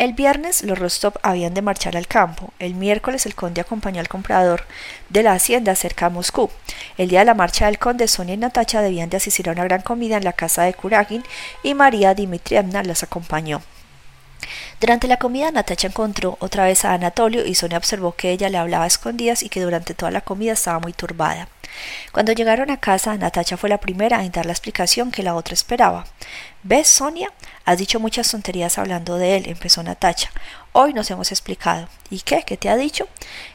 El viernes los Rostov habían de marchar al campo. El miércoles el conde acompañó al comprador de la hacienda cerca de Moscú. El día de la marcha del conde, Sonia y Natacha debían de asistir a una gran comida en la casa de Kuragin y María Dimitrievna las acompañó. Durante la comida Natacha encontró otra vez a Anatolio y Sonia observó que ella le hablaba a escondidas y que durante toda la comida estaba muy turbada. Cuando llegaron a casa, Natacha fue la primera en dar la explicación que la otra esperaba. ¿Ves, Sonia? Has dicho muchas tonterías hablando de él, empezó Natacha. Hoy nos hemos explicado. ¿Y qué? ¿Qué te ha dicho?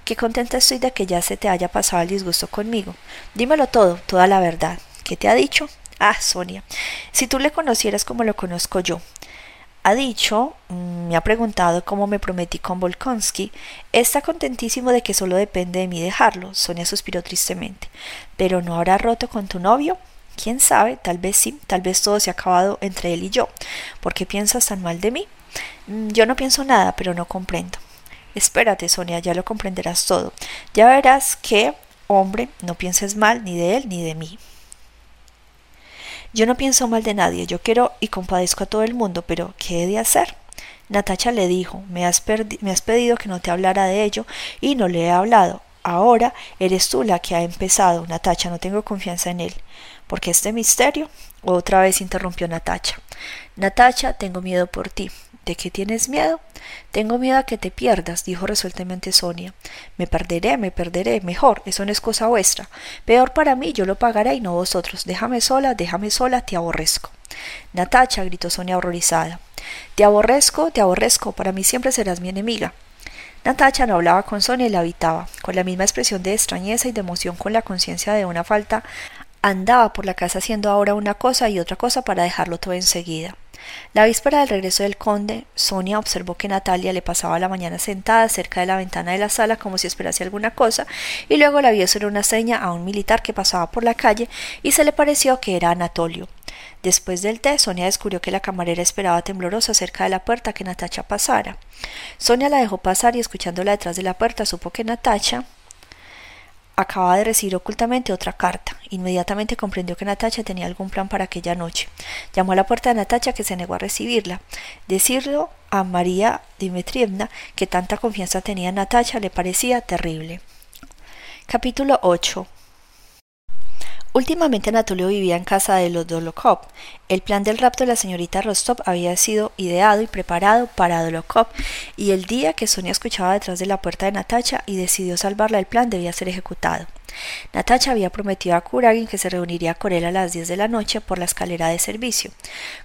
Qué contenta estoy de que ya se te haya pasado el disgusto conmigo. Dímelo todo, toda la verdad. ¿Qué te ha dicho? Ah, Sonia, si tú le conocieras como lo conozco yo, ha dicho, mm, me ha preguntado cómo me prometí con Volkonsky, está contentísimo de que solo depende de mí dejarlo. Sonia suspiró tristemente. ¿Pero no habrá roto con tu novio? ¿Quién sabe? Tal vez sí, tal vez todo se ha acabado entre él y yo. ¿Por qué piensas tan mal de mí? Mm, yo no pienso nada, pero no comprendo. Espérate, Sonia, ya lo comprenderás todo. Ya verás que, hombre, no pienses mal ni de él ni de mí. Yo no pienso mal de nadie, yo quiero y compadezco a todo el mundo, pero ¿qué he de hacer? Natacha le dijo, me has, me has pedido que no te hablara de ello y no le he hablado. Ahora eres tú la que ha empezado, Natacha, no tengo confianza en él. ¿Por qué este misterio? Otra vez interrumpió Natacha. Natacha, tengo miedo por ti. ¿De qué tienes miedo? Tengo miedo a que te pierdas, dijo resueltamente Sonia. Me perderé, me perderé. Mejor, eso no es cosa vuestra. Peor para mí, yo lo pagaré y no vosotros. Déjame sola, déjame sola, te aborrezco. Natacha, gritó Sonia horrorizada. Te aborrezco, te aborrezco, para mí siempre serás mi enemiga. Natacha no hablaba con Sonia y la habitaba, con la misma expresión de extrañeza y de emoción con la conciencia de una falta andaba por la casa haciendo ahora una cosa y otra cosa para dejarlo todo enseguida. La víspera del regreso del conde, Sonia observó que Natalia le pasaba la mañana sentada cerca de la ventana de la sala como si esperase alguna cosa, y luego la vio hacer una seña a un militar que pasaba por la calle y se le pareció que era Anatolio. Después del té, Sonia descubrió que la camarera esperaba temblorosa cerca de la puerta que Natacha pasara. Sonia la dejó pasar y escuchándola detrás de la puerta supo que Natacha acababa de recibir ocultamente otra carta. Inmediatamente comprendió que Natacha tenía algún plan para aquella noche. Llamó a la puerta de Natacha que se negó a recibirla. Decirlo a María Dimitrievna que tanta confianza tenía en Natacha le parecía terrible. Capítulo 8 Últimamente Anatolio vivía en casa de los Dolokov. El plan del rapto de la señorita Rostov había sido ideado y preparado para Dolokov, y el día que Sonia escuchaba detrás de la puerta de Natacha y decidió salvarla, el plan debía ser ejecutado. Natacha había prometido a Kuragin que se reuniría con él a las diez de la noche por la escalera de servicio.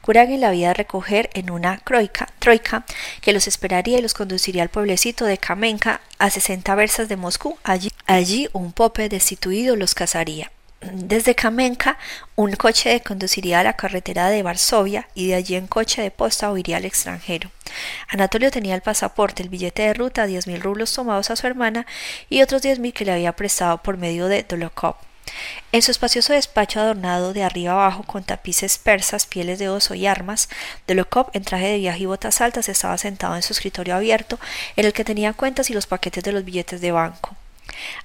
Kuragin la había de recoger en una troika que los esperaría y los conduciría al pueblecito de Kamenka a sesenta versas de Moscú. Allí, allí un pope destituido los casaría. Desde Kamenka, un coche conduciría a la carretera de Varsovia y de allí en coche de posta huiría al extranjero. Anatolio tenía el pasaporte, el billete de ruta, diez mil rublos tomados a su hermana y otros diez mil que le había prestado por medio de Dolokov. En su espacioso despacho adornado de arriba abajo con tapices persas, pieles de oso y armas, Dolokov, en traje de viaje y botas altas, estaba sentado en su escritorio abierto, en el que tenía cuentas y los paquetes de los billetes de banco.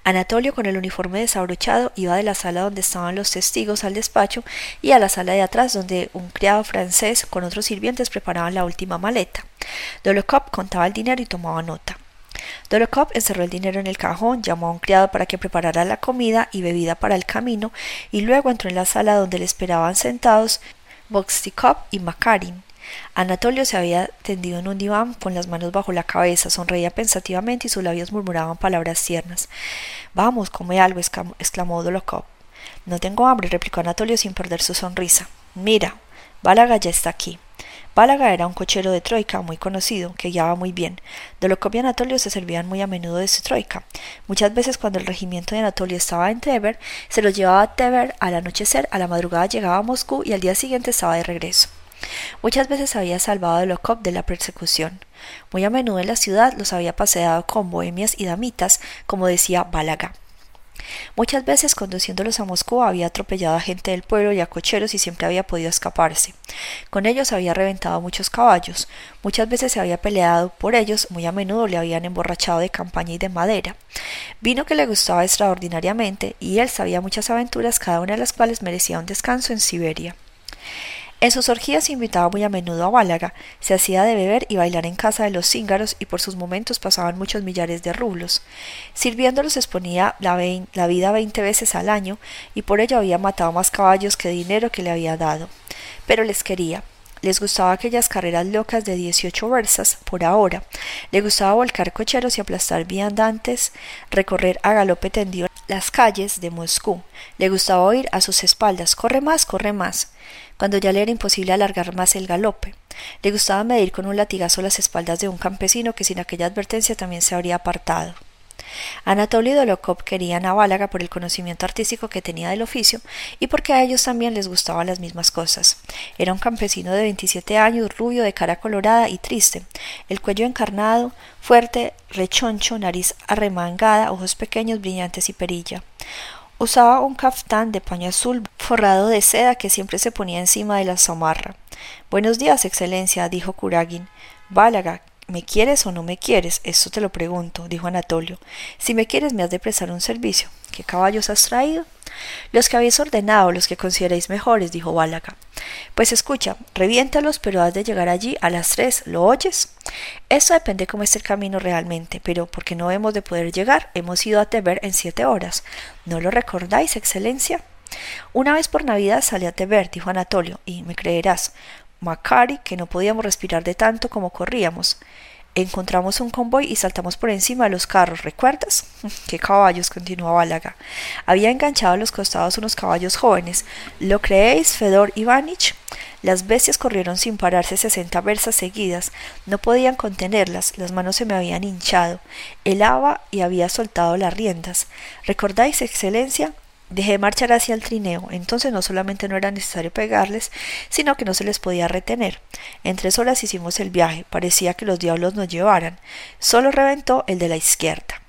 Anatolio, con el uniforme desabrochado, iba de la sala donde estaban los testigos al despacho y a la sala de atrás donde un criado francés con otros sirvientes preparaban la última maleta. Dolokov contaba el dinero y tomaba nota. Dolokov encerró el dinero en el cajón, llamó a un criado para que preparara la comida y bebida para el camino, y luego entró en la sala donde le esperaban sentados Boxtikov y Makarin. Anatolio se había tendido en un diván con las manos bajo la cabeza, sonreía pensativamente y sus labios murmuraban palabras tiernas. Vamos, come algo, exclamó Dolokov. No tengo hambre, replicó Anatolio sin perder su sonrisa. Mira, Bálaga ya está aquí. Bálaga era un cochero de Troika muy conocido, que guiaba muy bien. Dolokov y Anatolio se servían muy a menudo de su Troika. Muchas veces cuando el regimiento de Anatolio estaba en Tever, se lo llevaba a Tever al anochecer, a la madrugada llegaba a Moscú y al día siguiente estaba de regreso. Muchas veces había salvado a Lokov de la persecución. Muy a menudo en la ciudad los había paseado con bohemias y damitas, como decía Bálaga. Muchas veces conduciéndolos a Moscú había atropellado a gente del pueblo y a cocheros y siempre había podido escaparse. Con ellos había reventado muchos caballos, muchas veces se había peleado por ellos, muy a menudo le habían emborrachado de campaña y de madera. Vino que le gustaba extraordinariamente y él sabía muchas aventuras, cada una de las cuales merecía un descanso en Siberia. En sus orgías invitaba muy a menudo a Bálaga, se hacía de beber y bailar en casa de los cíngaros y por sus momentos pasaban muchos millares de rublos. Sirviéndolos exponía la, la vida veinte veces al año y por ello había matado más caballos que dinero que le había dado. Pero les quería, les gustaba aquellas carreras locas de dieciocho versas por ahora. Le gustaba volcar cocheros y aplastar viandantes, recorrer a galope tendido las calles de Moscú. Le gustaba oír a sus espaldas corre más, corre más cuando ya le era imposible alargar más el galope. Le gustaba medir con un latigazo las espaldas de un campesino que sin aquella advertencia también se habría apartado. Anatolio y Dolokov querían a Bálaga por el conocimiento artístico que tenía del oficio y porque a ellos también les gustaban las mismas cosas. Era un campesino de veintisiete años, rubio, de cara colorada y triste, el cuello encarnado, fuerte, rechoncho, nariz arremangada, ojos pequeños, brillantes y perilla. Usaba un caftán de paño azul forrado de seda que siempre se ponía encima de la zamarra. Buenos días, excelencia, dijo Kuragin. Bálaga, ¿me quieres o no me quieres? Eso te lo pregunto, dijo Anatolio. Si me quieres, me has de prestar un servicio. ¿Qué caballos has traído? Los que habéis ordenado, los que consideréis mejores, dijo Bálaga. Pues escucha, reviéntalos, pero has de llegar allí a las tres, ¿lo oyes? Esto depende cómo esté el camino realmente, pero porque no hemos de poder llegar, hemos ido a Teber en siete horas. ¿No lo recordáis, excelencia? Una vez por Navidad salí a Teber, dijo Anatolio, y me creerás, Macari, que no podíamos respirar de tanto como corríamos. Encontramos un convoy y saltamos por encima de los carros, ¿recuerdas? ¡Qué caballos! continuó Bálaga. Había enganchado a los costados unos caballos jóvenes. ¿Lo creéis, Fedor Ivanich? Las bestias corrieron sin pararse sesenta versas seguidas. No podían contenerlas, las manos se me habían hinchado. Helaba y había soltado las riendas. ¿Recordáis, excelencia? Dejé marchar hacia el trineo, entonces no solamente no era necesario pegarles, sino que no se les podía retener. En tres horas hicimos el viaje, parecía que los diablos nos llevaran. Solo reventó el de la izquierda.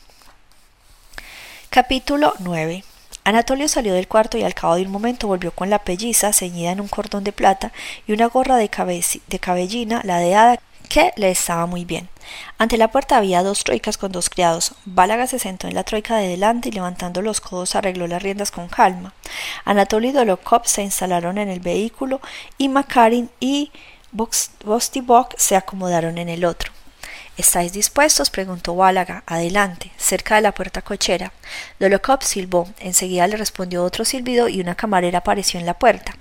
Capítulo 9 Anatolio salió del cuarto y al cabo de un momento volvió con la pelliza ceñida en un cordón de plata y una gorra de, de cabellina ladeada que le estaba muy bien. Ante la puerta había dos troicas con dos criados. Bálaga se sentó en la troika de delante y levantando los codos arregló las riendas con calma. Anatoly y Dolokov se instalaron en el vehículo y Makarin y Vostibok se acomodaron en el otro. ¿Estáis dispuestos? preguntó Bálaga. Adelante, cerca de la puerta cochera. Dolokov silbó. Enseguida le respondió otro silbido y una camarera apareció en la puerta.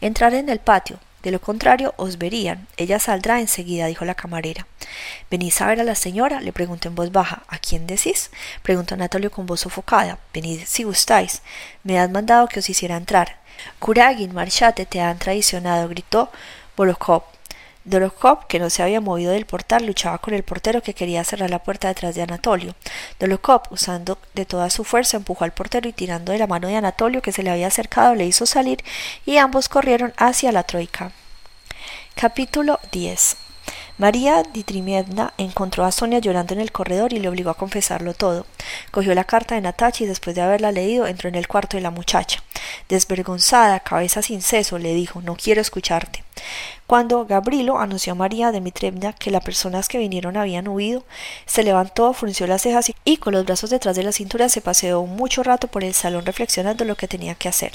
Entrar en el patio. De lo contrario, os verían. Ella saldrá enseguida, dijo la camarera. ¿Venís a ver a la señora? le preguntó en voz baja. ¿A quién decís? preguntó Anatolio con voz sofocada. Venid si gustáis. Me has mandado que os hiciera entrar. Kuragin, marchate, te han traicionado, gritó Bolokov. Dolokhov, que no se había movido del portal, luchaba con el portero que quería cerrar la puerta detrás de Anatolio. Dolokhov, usando de toda su fuerza, empujó al portero y tirando de la mano de Anatolio, que se le había acercado, le hizo salir y ambos corrieron hacia la troika. Capítulo 10 María Ditrimievna encontró a Sonia llorando en el corredor y le obligó a confesarlo todo. Cogió la carta de Natacha y después de haberla leído entró en el cuarto de la muchacha. Desvergonzada, cabeza sin seso, le dijo No quiero escucharte. Cuando Gabrilo anunció a María Dmitrievna que las personas que vinieron habían huido, se levantó, frunció las cejas y con los brazos detrás de la cintura se paseó mucho rato por el salón reflexionando lo que tenía que hacer.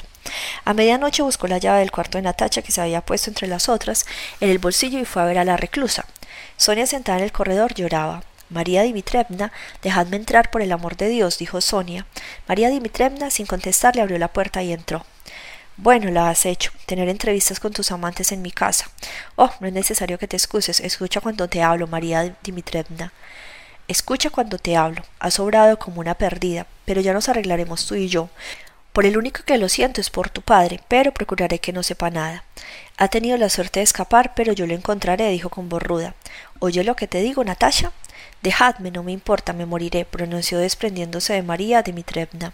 A medianoche buscó la llave del cuarto de Natacha que se había puesto entre las otras en el bolsillo y fue a ver a la reclusa. Sonia sentada en el corredor lloraba. María Dimitrevna, dejadme entrar por el amor de Dios, dijo Sonia. María Dimitrevna, sin contestar, le abrió la puerta y entró. Bueno, la has hecho, tener entrevistas con tus amantes en mi casa. Oh, no es necesario que te excuses, escucha cuando te hablo, María Dimitrevna. Escucha cuando te hablo. Has sobrado como una perdida, pero ya nos arreglaremos tú y yo. Por el único que lo siento es por tu padre, pero procuraré que no sepa nada. Ha tenido la suerte de escapar, pero yo lo encontraré, dijo con voz ruda. ¿Oye lo que te digo, Natasha? Dejadme, no me importa, me moriré, pronunció desprendiéndose de María Dimitrevna.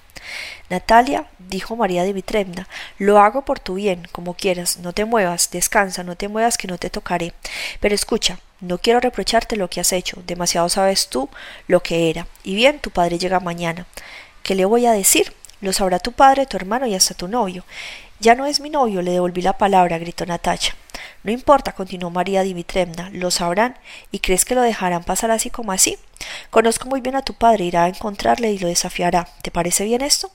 Natalia, dijo María Dimitrevna, lo hago por tu bien, como quieras, no te muevas, descansa, no te muevas que no te tocaré. Pero escucha, no quiero reprocharte lo que has hecho, demasiado sabes tú lo que era. Y bien, tu padre llega mañana. ¿Qué le voy a decir? Lo sabrá tu padre, tu hermano y hasta tu novio. Ya no es mi novio, le devolví la palabra, gritó Natacha. No importa, continuó María Dimitrevna, lo sabrán, ¿y crees que lo dejarán pasar así como así? Conozco muy bien a tu padre, irá a encontrarle y lo desafiará. ¿Te parece bien esto?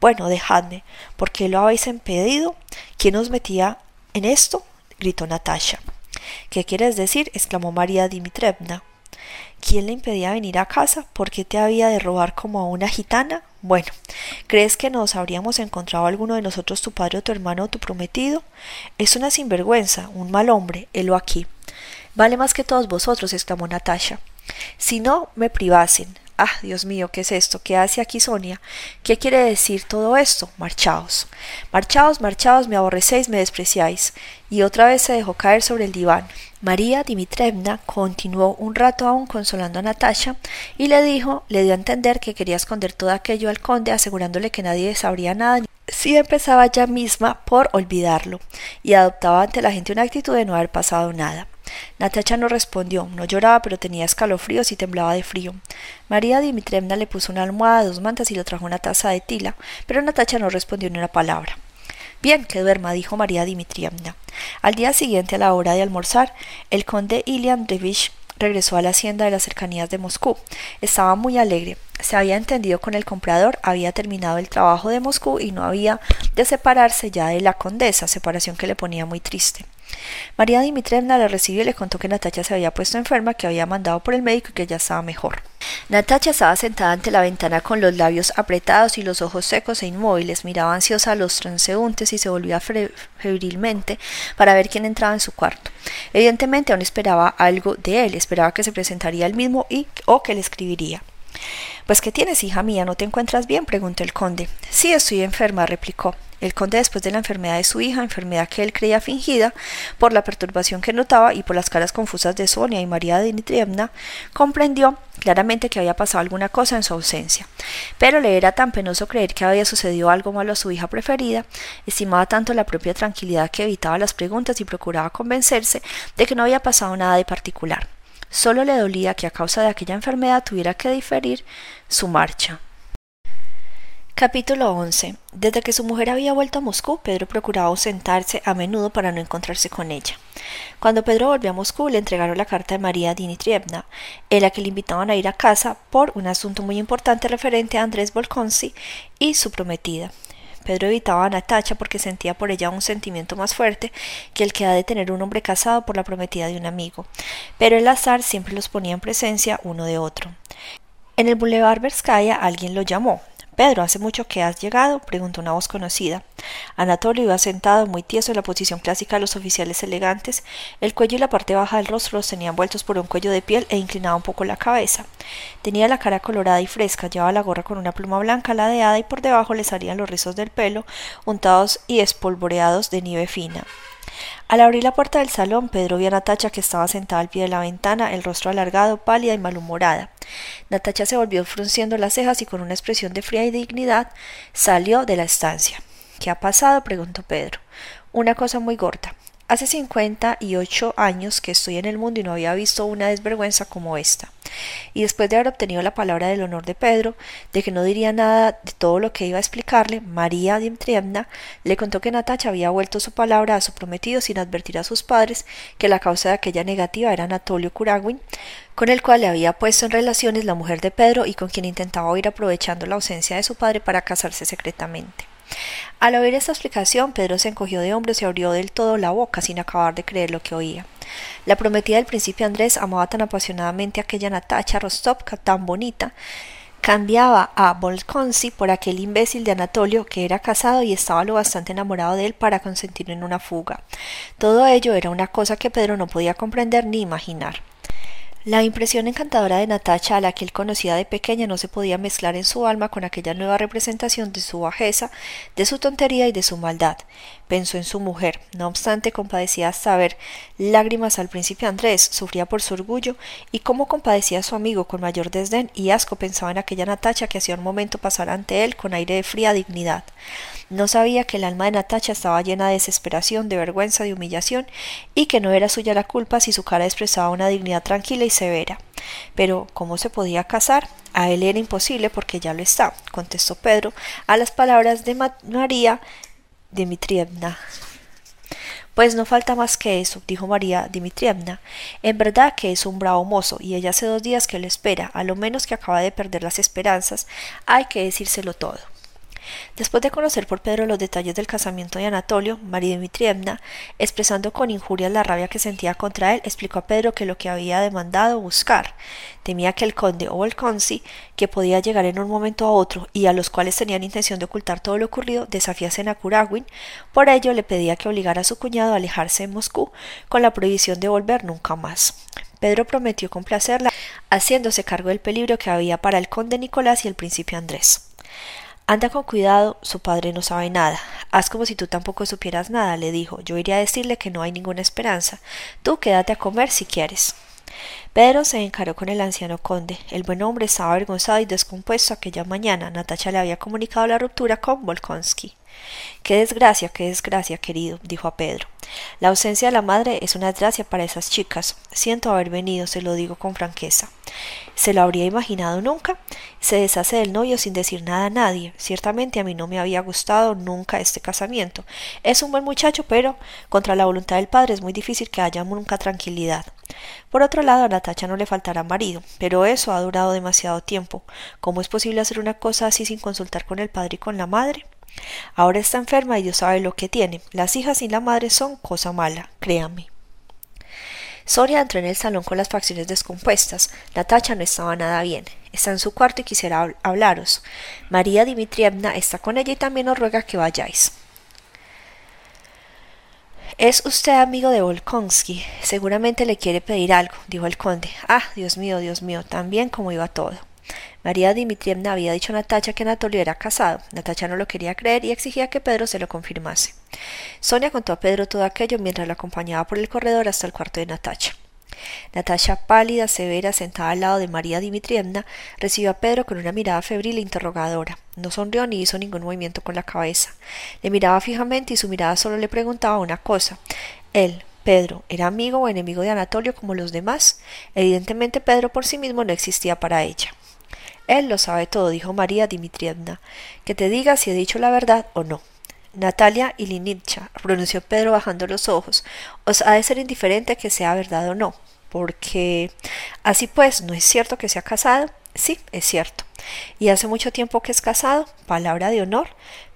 Bueno, dejadme. ¿Por qué lo habéis impedido? ¿Quién os metía en esto? gritó Natasha. ¿Qué quieres decir? exclamó María Dimitrievna. ¿Quién le impedía venir a casa? ¿Por qué te había de robar como a una gitana? Bueno, ¿crees que nos habríamos encontrado alguno de nosotros, tu padre o tu hermano o tu prometido? Es una sinvergüenza, un mal hombre, helo aquí. Vale más que todos vosotros, exclamó Natasha. Si no me privasen. Ah, Dios mío, ¿qué es esto? ¿Qué hace aquí Sonia? ¿Qué quiere decir todo esto? Marchaos. Marchaos, marchaos, me aborrecéis, me despreciáis. Y otra vez se dejó caer sobre el diván. María Dimitrievna continuó un rato aún consolando a Natasha y le dijo, le dio a entender que quería esconder todo aquello al conde, asegurándole que nadie sabría nada si empezaba ya misma por olvidarlo y adoptaba ante la gente una actitud de no haber pasado nada. Natasha no respondió, no lloraba, pero tenía escalofríos y temblaba de frío. María Dimitrievna le puso una almohada, dos mantas y le trajo una taza de tila, pero Natasha no respondió ni una palabra. Bien, que duerma, dijo María Dimitrievna. Al día siguiente, a la hora de almorzar, el conde Drevich regresó a la hacienda de las cercanías de Moscú. Estaba muy alegre. Se había entendido con el comprador, había terminado el trabajo de Moscú y no había de separarse ya de la condesa, separación que le ponía muy triste. María Dimitrievna la recibió y le contó que Natacha se había puesto enferma, que había mandado por el médico y que ya estaba mejor. Natacha estaba sentada ante la ventana con los labios apretados y los ojos secos e inmóviles, miraba ansiosa a los transeúntes y se volvía febrilmente para ver quién entraba en su cuarto. Evidentemente aún esperaba algo de él, esperaba que se presentaría él mismo y o que le escribiría. Pues ¿qué tienes, hija mía? ¿No te encuentras bien? preguntó el conde. Sí, estoy enferma, replicó. El conde, después de la enfermedad de su hija, enfermedad que él creía fingida, por la perturbación que notaba y por las caras confusas de Sonia y María Dimitrievna, comprendió claramente que había pasado alguna cosa en su ausencia. Pero le era tan penoso creer que había sucedido algo malo a su hija preferida, estimaba tanto la propia tranquilidad que evitaba las preguntas y procuraba convencerse de que no había pasado nada de particular. Solo le dolía que a causa de aquella enfermedad tuviera que diferir su marcha. Capítulo 11. Desde que su mujer había vuelto a Moscú, Pedro procuraba ausentarse a menudo para no encontrarse con ella. Cuando Pedro volvió a Moscú, le entregaron la carta de María Dimitrievna, en la que le invitaban a ir a casa por un asunto muy importante referente a Andrés Volkonsi y su prometida. Pedro evitaba a Natacha porque sentía por ella un sentimiento más fuerte que el que ha de tener un hombre casado por la prometida de un amigo, pero el azar siempre los ponía en presencia uno de otro. En el Boulevard Verskaya alguien lo llamó, Pedro, ¿hace mucho que has llegado? preguntó una voz conocida. Anatolio iba sentado muy tieso en la posición clásica de los oficiales elegantes. El cuello y la parte baja del rostro los tenía envueltos por un cuello de piel e inclinaba un poco la cabeza. Tenía la cara colorada y fresca, llevaba la gorra con una pluma blanca ladeada y por debajo le salían los rizos del pelo, untados y espolvoreados de nieve fina. Al abrir la puerta del salón, Pedro vio a Natacha que estaba sentada al pie de la ventana, el rostro alargado, pálida y malhumorada. Natacha se volvió frunciendo las cejas y con una expresión de fría y dignidad salió de la estancia. ¿Qué ha pasado? preguntó Pedro. Una cosa muy gorda. Hace cincuenta y ocho años que estoy en el mundo y no había visto una desvergüenza como esta. Y después de haber obtenido la palabra del honor de Pedro, de que no diría nada de todo lo que iba a explicarle, María Dimitrievna le contó que Natacha había vuelto su palabra a su prometido sin advertir a sus padres que la causa de aquella negativa era Anatolio Kuragin, con el cual le había puesto en relaciones la mujer de Pedro y con quien intentaba ir aprovechando la ausencia de su padre para casarse secretamente. Al oír esta explicación, Pedro se encogió de hombros y abrió del todo la boca sin acabar de creer lo que oía. La prometida del príncipe Andrés amaba tan apasionadamente a aquella Natacha Rostovka tan bonita, cambiaba a Volkonsi por aquel imbécil de Anatolio que era casado y estaba lo bastante enamorado de él para consentir en una fuga. Todo ello era una cosa que Pedro no podía comprender ni imaginar. La impresión encantadora de Natacha, a la que él conocía de pequeña, no se podía mezclar en su alma con aquella nueva representación de su bajeza, de su tontería y de su maldad. Pensó en su mujer. No obstante, compadecía hasta ver lágrimas al príncipe Andrés, sufría por su orgullo, y como compadecía a su amigo con mayor desdén y asco pensaba en aquella Natacha que hacía un momento pasar ante él con aire de fría dignidad. No sabía que el alma de Natacha estaba llena de desesperación, de vergüenza, de humillación, y que no era suya la culpa si su cara expresaba una dignidad tranquila y severa. Pero, ¿cómo se podía casar? A él era imposible porque ya lo está, contestó Pedro a las palabras de María Dimitrievna. Pues no falta más que eso, dijo María Dimitrievna. En verdad que es un bravo mozo, y ella hace dos días que lo espera, a lo menos que acaba de perder las esperanzas, hay que decírselo todo. Después de conocer por Pedro los detalles del casamiento de Anatolio, María Dmitrievna, expresando con injuria la rabia que sentía contra él, explicó a Pedro que lo que había demandado buscar temía que el conde o el consi, que podía llegar en un momento a otro y a los cuales tenían intención de ocultar todo lo ocurrido, desafiasen a Kuragin. Por ello le pedía que obligara a su cuñado a alejarse de Moscú con la prohibición de volver nunca más. Pedro prometió complacerla, haciéndose cargo del peligro que había para el conde Nicolás y el príncipe Andrés. Anda con cuidado, su padre no sabe nada. Haz como si tú tampoco supieras nada, le dijo. Yo iré a decirle que no hay ninguna esperanza. Tú quédate a comer si quieres. Pedro se encaró con el anciano conde. El buen hombre estaba avergonzado y descompuesto aquella mañana. Natacha le había comunicado la ruptura con Volkonsky. Qué desgracia, qué desgracia, querido, dijo a Pedro. La ausencia de la madre es una desgracia para esas chicas. Siento haber venido, se lo digo con franqueza. ¿Se lo habría imaginado nunca? Se deshace del novio sin decir nada a nadie. Ciertamente a mí no me había gustado nunca este casamiento. Es un buen muchacho, pero contra la voluntad del padre es muy difícil que haya nunca tranquilidad. Por otro lado, a Natacha no le faltará marido, pero eso ha durado demasiado tiempo. ¿Cómo es posible hacer una cosa así sin consultar con el padre y con la madre? Ahora está enferma y Dios sabe lo que tiene. Las hijas sin la madre son cosa mala, créame. Soria entró en el salón con las facciones descompuestas. Natacha no estaba nada bien. Está en su cuarto y quisiera hablaros. María Dimitrievna está con ella y también os ruega que vayáis. Es usted amigo de Volkonsky. Seguramente le quiere pedir algo, dijo el conde. Ah, Dios mío, Dios mío, tan bien como iba todo. María Dimitrievna había dicho a Natacha que Anatolio era casado. Natacha no lo quería creer y exigía que Pedro se lo confirmase. Sonia contó a Pedro todo aquello mientras lo acompañaba por el corredor hasta el cuarto de Natacha. Natacha, pálida, severa, sentada al lado de María Dimitrievna, recibió a Pedro con una mirada febril e interrogadora. No sonrió ni hizo ningún movimiento con la cabeza. Le miraba fijamente y su mirada solo le preguntaba una cosa. Él, Pedro, ¿era amigo o enemigo de Anatolio como los demás? Evidentemente Pedro por sí mismo no existía para ella. Él lo sabe todo, dijo María Dimitrievna. Que te diga si he dicho la verdad o no. Natalia Ilinitcha, pronunció Pedro bajando los ojos. Os ha de ser indiferente que sea verdad o no, porque así pues, ¿no es cierto que se ha casado? Sí, es cierto. ¿Y hace mucho tiempo que es casado? Palabra de honor.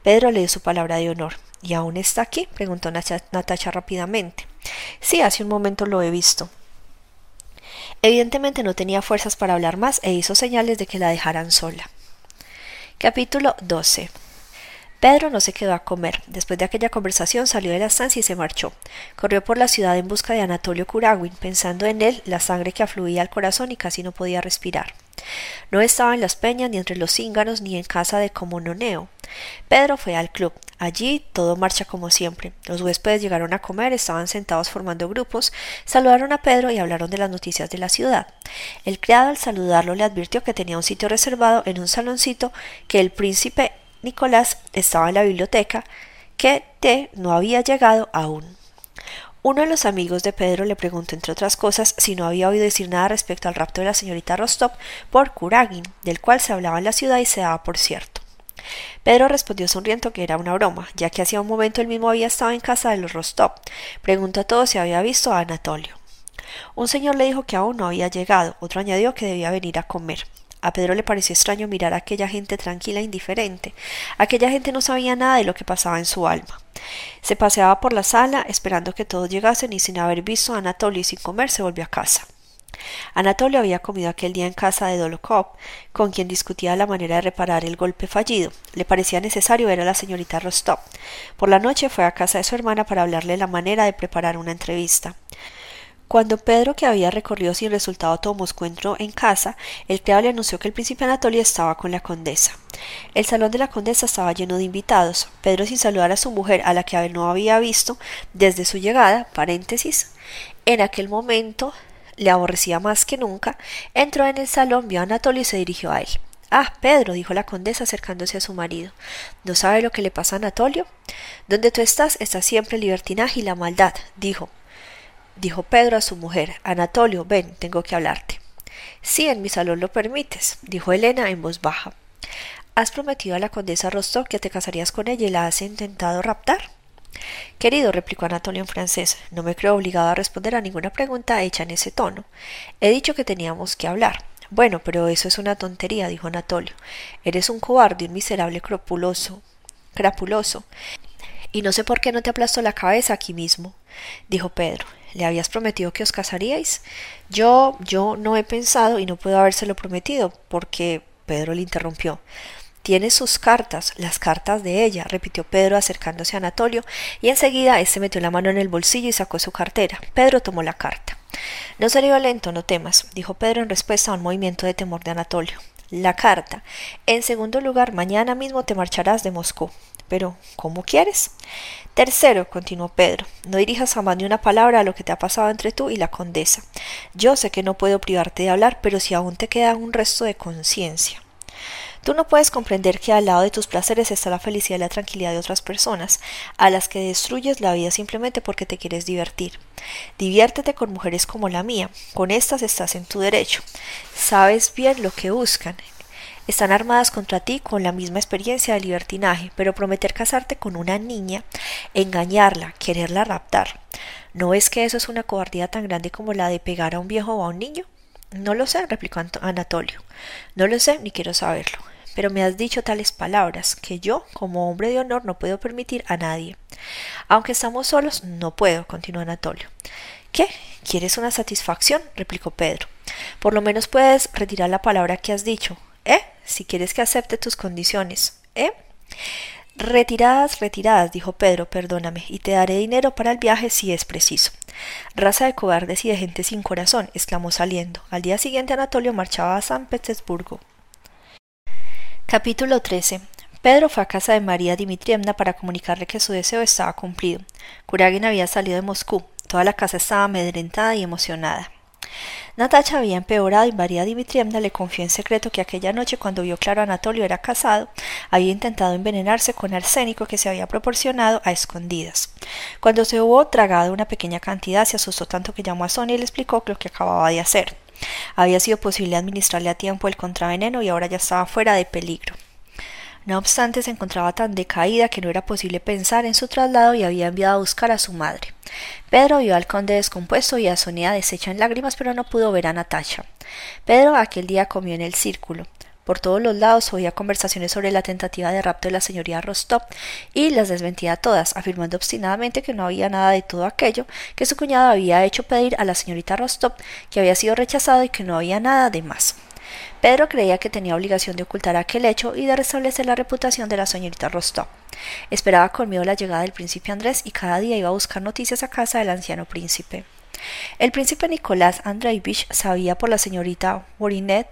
Pedro le dio su palabra de honor. ¿Y aún está aquí? preguntó Natacha rápidamente. Sí, hace un momento lo he visto. Evidentemente no tenía fuerzas para hablar más e hizo señales de que la dejaran sola. Capítulo 12 Pedro no se quedó a comer. Después de aquella conversación salió de la estancia y se marchó. Corrió por la ciudad en busca de Anatolio Kuragin, pensando en él la sangre que afluía al corazón y casi no podía respirar. No estaba en las peñas, ni entre los cíngaros, ni en casa de Comononeo. Pedro fue al club. Allí todo marcha como siempre. Los huéspedes llegaron a comer, estaban sentados formando grupos, saludaron a Pedro y hablaron de las noticias de la ciudad. El criado al saludarlo le advirtió que tenía un sitio reservado en un saloncito que el príncipe Nicolás estaba en la biblioteca, que T no había llegado aún. Uno de los amigos de Pedro le preguntó, entre otras cosas, si no había oído decir nada respecto al rapto de la señorita Rostov por Kuragin, del cual se hablaba en la ciudad y se daba por cierto. Pedro respondió sonriendo que era una broma, ya que hacía un momento él mismo había estado en casa de los Rostov. Preguntó a todos si había visto a Anatolio. Un señor le dijo que aún no había llegado, otro añadió que debía venir a comer. A Pedro le pareció extraño mirar a aquella gente tranquila e indiferente. Aquella gente no sabía nada de lo que pasaba en su alma. Se paseaba por la sala esperando que todos llegasen y sin haber visto a Anatolio y sin comer se volvió a casa. Anatolio había comido aquel día en casa de Dolokov, con quien discutía la manera de reparar el golpe fallido. Le parecía necesario ver a la señorita Rostov. Por la noche fue a casa de su hermana para hablarle la manera de preparar una entrevista. Cuando Pedro, que había recorrido sin resultado todo Moscú, entró en casa, el criado le anunció que el príncipe Anatolio estaba con la condesa. El salón de la condesa estaba lleno de invitados. Pedro, sin saludar a su mujer, a la que no había visto desde su llegada, paréntesis, en aquel momento le aborrecía más que nunca, entró en el salón, vio a Anatolio y se dirigió a él. Ah, Pedro, dijo la condesa acercándose a su marido. ¿No sabe lo que le pasa a Anatolio? Donde tú estás está siempre el libertinaje y la maldad, dijo dijo Pedro a su mujer. Anatolio, ven, tengo que hablarte. Sí, en mi salón lo permites, dijo Elena en voz baja. ¿Has prometido a la condesa Rostov que te casarías con ella y la has intentado raptar? Querido, replicó Anatolio en francés, no me creo obligado a responder a ninguna pregunta hecha en ese tono. He dicho que teníamos que hablar. Bueno, pero eso es una tontería, dijo Anatolio. Eres un cobarde, un miserable cropuloso, crapuloso. Y no sé por qué no te aplastó la cabeza aquí mismo, dijo Pedro. ¿Le habías prometido que os casaríais? Yo, yo no he pensado y no puedo habérselo prometido, porque Pedro le interrumpió. Tiene sus cartas, las cartas de ella, repitió Pedro acercándose a Anatolio, y enseguida éste metió la mano en el bolsillo y sacó su cartera. Pedro tomó la carta. No seré violento, no temas, dijo Pedro en respuesta a un movimiento de temor de Anatolio. La carta. En segundo lugar, mañana mismo te marcharás de Moscú. Pero, ¿cómo quieres? Tercero, continuó Pedro, no dirijas jamás ni una palabra a lo que te ha pasado entre tú y la condesa. Yo sé que no puedo privarte de hablar, pero si aún te queda un resto de conciencia. Tú no puedes comprender que al lado de tus placeres está la felicidad y la tranquilidad de otras personas, a las que destruyes la vida simplemente porque te quieres divertir. Diviértete con mujeres como la mía, con estas estás en tu derecho. Sabes bien lo que buscan, están armadas contra ti con la misma experiencia de libertinaje, pero prometer casarte con una niña, engañarla, quererla raptar. ¿No es que eso es una cobardía tan grande como la de pegar a un viejo o a un niño? No lo sé, replicó Anatolio. No lo sé ni quiero saberlo. Pero me has dicho tales palabras que yo, como hombre de honor, no puedo permitir a nadie. Aunque estamos solos, no puedo, continuó Anatolio. ¿Qué? ¿Quieres una satisfacción? replicó Pedro. Por lo menos puedes retirar la palabra que has dicho. ¿Eh? Si quieres que acepte tus condiciones. ¿Eh? Retiradas, retiradas, dijo Pedro, perdóname, y te daré dinero para el viaje si es preciso. Raza de cobardes y de gente sin corazón, exclamó saliendo. Al día siguiente Anatolio marchaba a San Petersburgo. Capítulo 13. Pedro fue a casa de María Dimitrievna para comunicarle que su deseo estaba cumplido. Kuragin había salido de Moscú. Toda la casa estaba amedrentada y emocionada. Natacha había empeorado y María Dimitrievna le confió en secreto que aquella noche cuando vio claro a Anatolio era casado, había intentado envenenarse con arsénico que se había proporcionado a escondidas. Cuando se hubo tragado una pequeña cantidad se asustó tanto que llamó a Sonia y le explicó lo que acababa de hacer. Había sido posible administrarle a tiempo el contraveneno y ahora ya estaba fuera de peligro. No obstante, se encontraba tan decaída que no era posible pensar en su traslado y había enviado a buscar a su madre. Pedro vio al conde descompuesto y a Sonia deshecha en lágrimas, pero no pudo ver a Natasha. Pedro aquel día comió en el círculo. Por todos los lados oía conversaciones sobre la tentativa de rapto de la señoría Rostov y las desmentía todas, afirmando obstinadamente que no había nada de todo aquello que su cuñado había hecho pedir a la señorita Rostov, que había sido rechazado y que no había nada de más. Pedro creía que tenía obligación de ocultar aquel hecho y de restablecer la reputación de la señorita Rostov. Esperaba con miedo la llegada del príncipe Andrés y cada día iba a buscar noticias a casa del anciano príncipe. El príncipe Nicolás Andreevich sabía por la señorita Worinet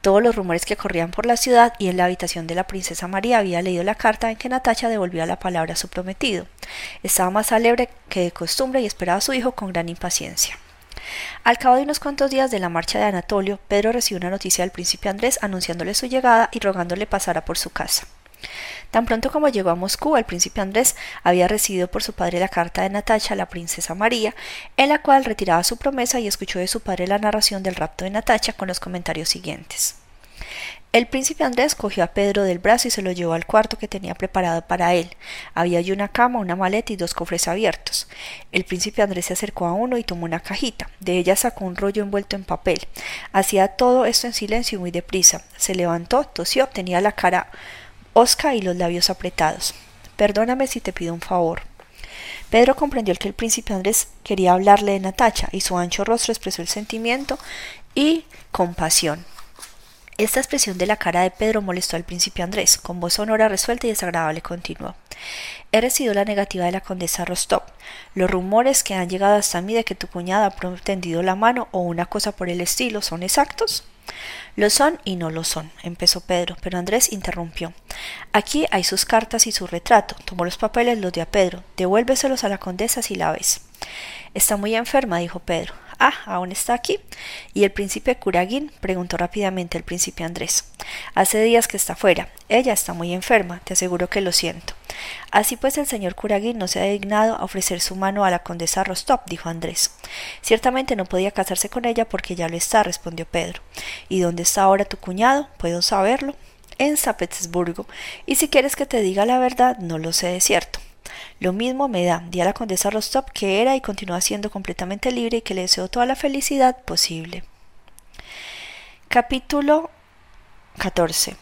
todos los rumores que corrían por la ciudad y en la habitación de la princesa María había leído la carta en que Natacha devolvía la palabra a su prometido. Estaba más alegre que de costumbre y esperaba a su hijo con gran impaciencia. Al cabo de unos cuantos días de la marcha de Anatolio, Pedro recibió una noticia del príncipe Andrés anunciándole su llegada y rogándole pasara por su casa. Tan pronto como llegó a Moscú, el príncipe Andrés había recibido por su padre la carta de Natacha a la princesa María, en la cual retiraba su promesa y escuchó de su padre la narración del rapto de Natacha con los comentarios siguientes. El príncipe Andrés cogió a Pedro del brazo y se lo llevó al cuarto que tenía preparado para él. Había allí una cama, una maleta y dos cofres abiertos. El príncipe Andrés se acercó a uno y tomó una cajita. De ella sacó un rollo envuelto en papel. Hacía todo esto en silencio y muy deprisa. Se levantó, tosió, tenía la cara osca y los labios apretados. Perdóname si te pido un favor. Pedro comprendió que el príncipe Andrés quería hablarle de Natacha y su ancho rostro expresó el sentimiento y compasión. Esta expresión de la cara de Pedro molestó al príncipe Andrés. Con voz sonora resuelta y desagradable continuó. He recibido la negativa de la condesa Rostov. Los rumores que han llegado hasta mí de que tu cuñada ha tendido la mano o una cosa por el estilo son exactos. Lo son y no lo son, empezó Pedro, pero Andrés interrumpió. Aquí hay sus cartas y su retrato. Tomó los papeles, los dio a Pedro. Devuélveselos a la condesa si la ves. Está muy enferma, dijo Pedro. Ah, aún está aquí. ¿Y el príncipe Kuragin? preguntó rápidamente el príncipe Andrés. Hace días que está fuera. Ella está muy enferma, te aseguro que lo siento. Así pues el señor Kuragin no se ha dignado a ofrecer su mano a la condesa Rostov, dijo Andrés. Ciertamente no podía casarse con ella porque ya lo está, respondió Pedro. ¿Y dónde está ahora tu cuñado? ¿Puedo saberlo? En San Petersburgo. Y si quieres que te diga la verdad, no lo sé de cierto. Lo mismo me da, di a la condesa Rostov que era y continúa siendo completamente libre y que le deseo toda la felicidad posible. Capítulo 14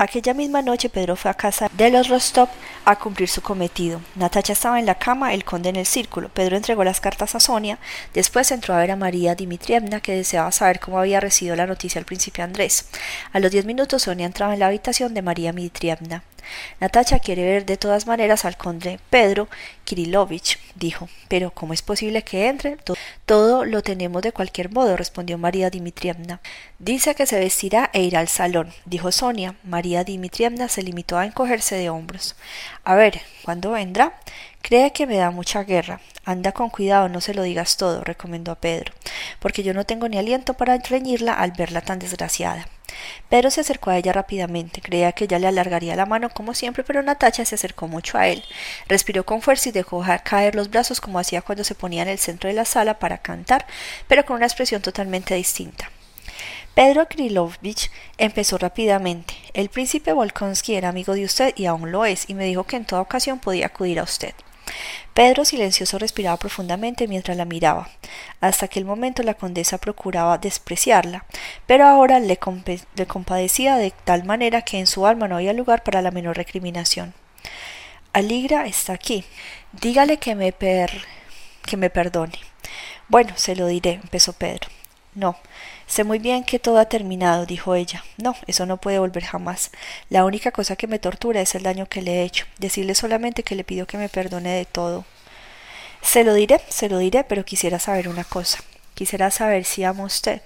Aquella misma noche Pedro fue a casa de los Rostov a cumplir su cometido. Natacha estaba en la cama, el conde en el círculo. Pedro entregó las cartas a Sonia. Después entró a ver a María Dimitrievna, que deseaba saber cómo había recibido la noticia al príncipe Andrés. A los diez minutos Sonia entraba en la habitación de María Dimitrievna. Natacha quiere ver de todas maneras al conde Pedro Kirilovich, dijo. Pero ¿cómo es posible que entre? Todo lo tenemos de cualquier modo, respondió María Dimitrievna. Dice que se vestirá e irá al salón, dijo Sonia. María Dimitrievna se limitó a encogerse de hombros. A ver, ¿cuándo vendrá? Cree que me da mucha guerra. Anda con cuidado, no se lo digas todo, recomendó a Pedro, porque yo no tengo ni aliento para reñirla al verla tan desgraciada. Pedro se acercó a ella rápidamente. Creía que ella le alargaría la mano como siempre, pero Natacha se acercó mucho a él. Respiró con fuerza y dejó caer los brazos como hacía cuando se ponía en el centro de la sala para cantar, pero con una expresión totalmente distinta. Pedro Krilovich empezó rápidamente. El príncipe Volkonsky era amigo de usted y aún lo es, y me dijo que en toda ocasión podía acudir a usted. Pedro silencioso respiraba profundamente mientras la miraba. Hasta aquel momento la condesa procuraba despreciarla, pero ahora le, compadecía de tal manera que en su alma no había lugar para la menor recriminación. Aligra está aquí. Dígale que me per que me perdone. Bueno, se lo diré, empezó Pedro. No, Sé muy bien que todo ha terminado, dijo ella. No, eso no puede volver jamás. La única cosa que me tortura es el daño que le he hecho. Decirle solamente que le pido que me perdone de todo. Se lo diré, se lo diré, pero quisiera saber una cosa. Quisiera saber si amo a usted.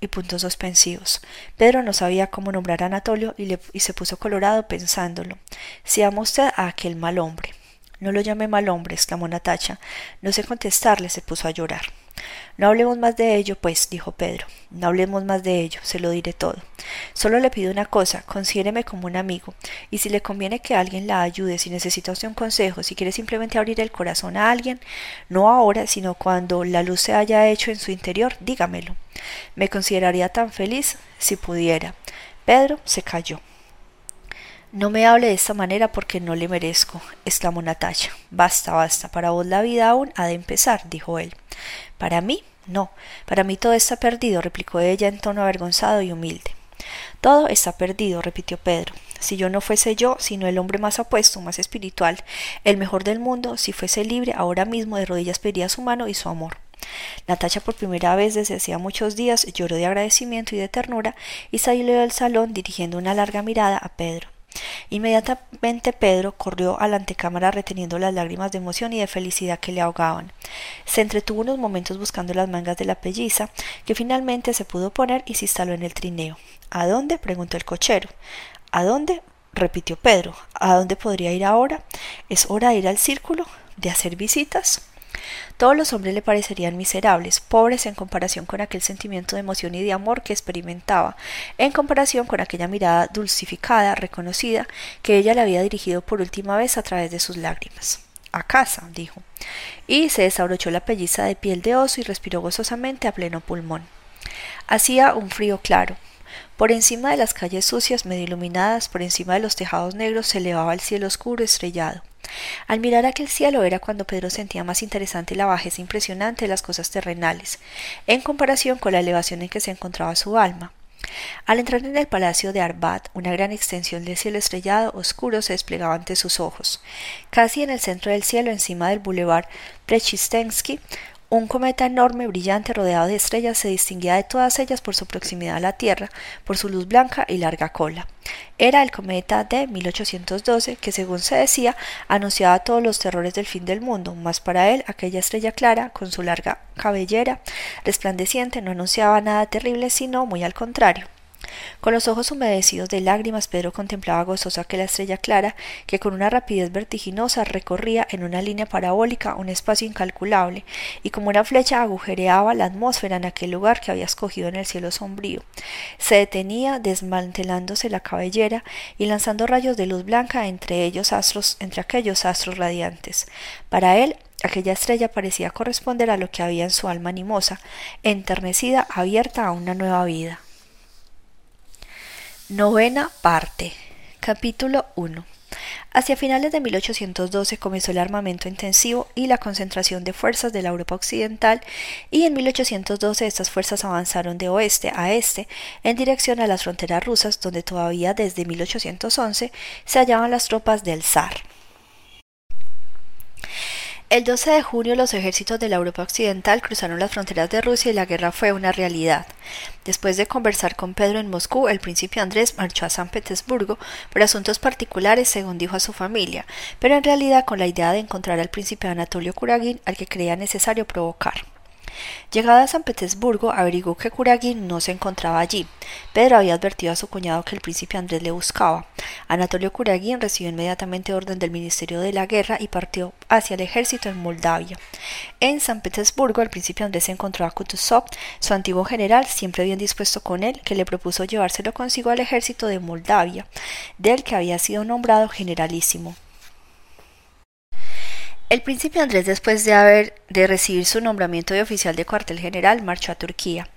Y puntos suspensivos. Pedro no sabía cómo nombrar a Anatolio y, y se puso colorado pensándolo. Si amo usted a aquel mal hombre. No lo llame mal hombre, exclamó Natacha. No sé contestarle, se puso a llorar. No hablemos más de ello, pues, dijo Pedro. No hablemos más de ello, se lo diré todo. Solo le pido una cosa, considéreme como un amigo, y si le conviene que alguien la ayude, si necesita usted un consejo, si quiere simplemente abrir el corazón a alguien, no ahora, sino cuando la luz se haya hecho en su interior, dígamelo. Me consideraría tan feliz si pudiera. Pedro se calló. No me hable de esta manera porque no le merezco, exclamó Natacha. Basta, basta, para vos la vida aún ha de empezar, dijo él. Para mí, no. Para mí todo está perdido, replicó ella en tono avergonzado y humilde. Todo está perdido, repitió Pedro. Si yo no fuese yo, sino el hombre más apuesto, más espiritual, el mejor del mundo, si fuese libre, ahora mismo de rodillas pediría su mano y su amor. Natacha por primera vez desde hacía muchos días lloró de agradecimiento y de ternura y salió del salón dirigiendo una larga mirada a Pedro. Inmediatamente Pedro corrió a la antecámara reteniendo las lágrimas de emoción y de felicidad que le ahogaban. Se entretuvo unos momentos buscando las mangas de la pelliza, que finalmente se pudo poner y se instaló en el trineo. ¿A dónde? preguntó el cochero. ¿A dónde? repitió Pedro. ¿A dónde podría ir ahora? ¿Es hora de ir al círculo? ¿De hacer visitas? Todos los hombres le parecerían miserables, pobres en comparación con aquel sentimiento de emoción y de amor que experimentaba, en comparación con aquella mirada dulcificada, reconocida, que ella le había dirigido por última vez a través de sus lágrimas. A casa, dijo, y se desabrochó la pelliza de piel de oso y respiró gozosamente a pleno pulmón. Hacía un frío claro, por encima de las calles sucias medio iluminadas, por encima de los tejados negros, se elevaba el cielo oscuro estrellado. Al mirar aquel cielo era cuando Pedro sentía más interesante la bajeza impresionante de las cosas terrenales, en comparación con la elevación en que se encontraba su alma. Al entrar en el palacio de Arbat, una gran extensión de cielo estrellado oscuro se desplegaba ante sus ojos. Casi en el centro del cielo, encima del boulevard Prechistensky, un cometa enorme, brillante, rodeado de estrellas, se distinguía de todas ellas por su proximidad a la Tierra, por su luz blanca y larga cola. Era el cometa de 1812 que, según se decía, anunciaba todos los terrores del fin del mundo, mas para él aquella estrella clara, con su larga cabellera resplandeciente, no anunciaba nada terrible, sino muy al contrario. Con los ojos humedecidos de lágrimas, Pedro contemplaba gozoso aquella estrella clara que con una rapidez vertiginosa recorría en una línea parabólica un espacio incalculable y como una flecha agujereaba la atmósfera en aquel lugar que había escogido en el cielo sombrío. Se detenía desmantelándose la cabellera y lanzando rayos de luz blanca entre ellos astros, entre aquellos astros radiantes. Para él Aquella estrella parecía corresponder a lo que había en su alma animosa, enternecida, abierta a una nueva vida. Novena parte. Capítulo 1. Hacia finales de 1812 comenzó el armamento intensivo y la concentración de fuerzas de la Europa occidental y en 1812 estas fuerzas avanzaron de oeste a este en dirección a las fronteras rusas donde todavía desde 1811 se hallaban las tropas del zar. El 12 de junio los ejércitos de la Europa Occidental cruzaron las fronteras de Rusia y la guerra fue una realidad. Después de conversar con Pedro en Moscú, el príncipe Andrés marchó a San Petersburgo por asuntos particulares, según dijo a su familia, pero en realidad con la idea de encontrar al príncipe Anatolio Kuragin, al que creía necesario provocar. Llegada a San Petersburgo, averiguó que Kuragin no se encontraba allí. Pedro había advertido a su cuñado que el príncipe Andrés le buscaba. Anatolio Kuragin recibió inmediatamente orden del Ministerio de la Guerra y partió hacia el ejército en Moldavia. En San Petersburgo, el príncipe Andrés encontró a Kutuzov, su antiguo general, siempre bien dispuesto con él, que le propuso llevárselo consigo al ejército de Moldavia, del que había sido nombrado generalísimo. El príncipe Andrés, después de haber de recibir su nombramiento de oficial de cuartel general, marchó a Turquía.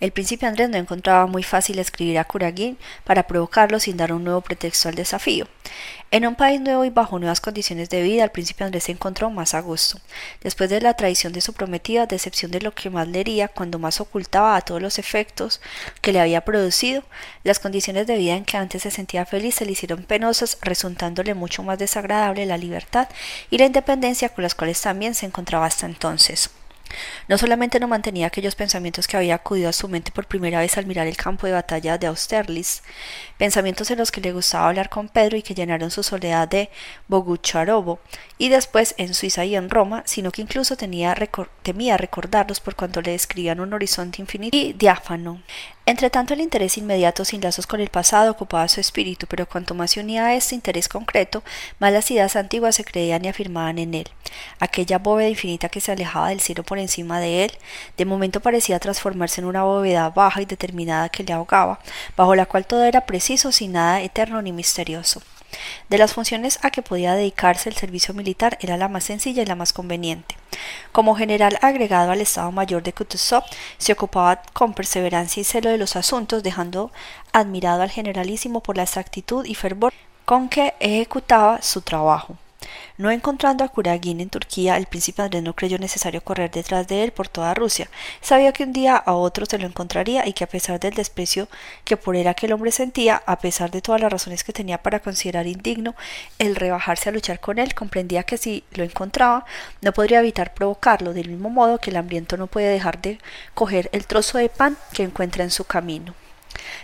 El príncipe Andrés no encontraba muy fácil escribir a Kuragin para provocarlo sin dar un nuevo pretexto al desafío. En un país nuevo y bajo nuevas condiciones de vida, el príncipe Andrés se encontró más a gusto. Después de la traición de su prometida, decepción de lo que más leería, cuando más ocultaba a todos los efectos que le había producido, las condiciones de vida en que antes se sentía feliz se le hicieron penosas, resultándole mucho más desagradable la libertad y la independencia con las cuales también se encontraba hasta entonces. No solamente no mantenía aquellos pensamientos que había acudido a su mente por primera vez al mirar el campo de batalla de Austerlitz, pensamientos en los que le gustaba hablar con Pedro y que llenaron su soledad de Bogucharovo, y después en Suiza y en Roma, sino que incluso tenía temía recordarlos por cuanto le describían un horizonte infinito y diáfano. Entretanto, el interés inmediato sin lazos con el pasado ocupaba su espíritu, pero cuanto más se unía a este interés concreto, más las ideas antiguas se creían y afirmaban en él. Aquella bóveda infinita que se alejaba del cielo por encima de él, de momento parecía transformarse en una bóveda baja y determinada que le ahogaba, bajo la cual todo era sin nada eterno ni misterioso. De las funciones a que podía dedicarse el servicio militar era la más sencilla y la más conveniente. Como general agregado al Estado Mayor de Kutuzov, se ocupaba con perseverancia y celo de los asuntos, dejando admirado al generalísimo por la exactitud y fervor con que ejecutaba su trabajo. No encontrando a Kuragin en Turquía, el príncipe Andrés no creyó necesario correr detrás de él por toda Rusia. Sabía que un día a otro se lo encontraría y que a pesar del desprecio que por él aquel hombre sentía, a pesar de todas las razones que tenía para considerar indigno el rebajarse a luchar con él, comprendía que si lo encontraba no podría evitar provocarlo, del mismo modo que el hambriento no puede dejar de coger el trozo de pan que encuentra en su camino.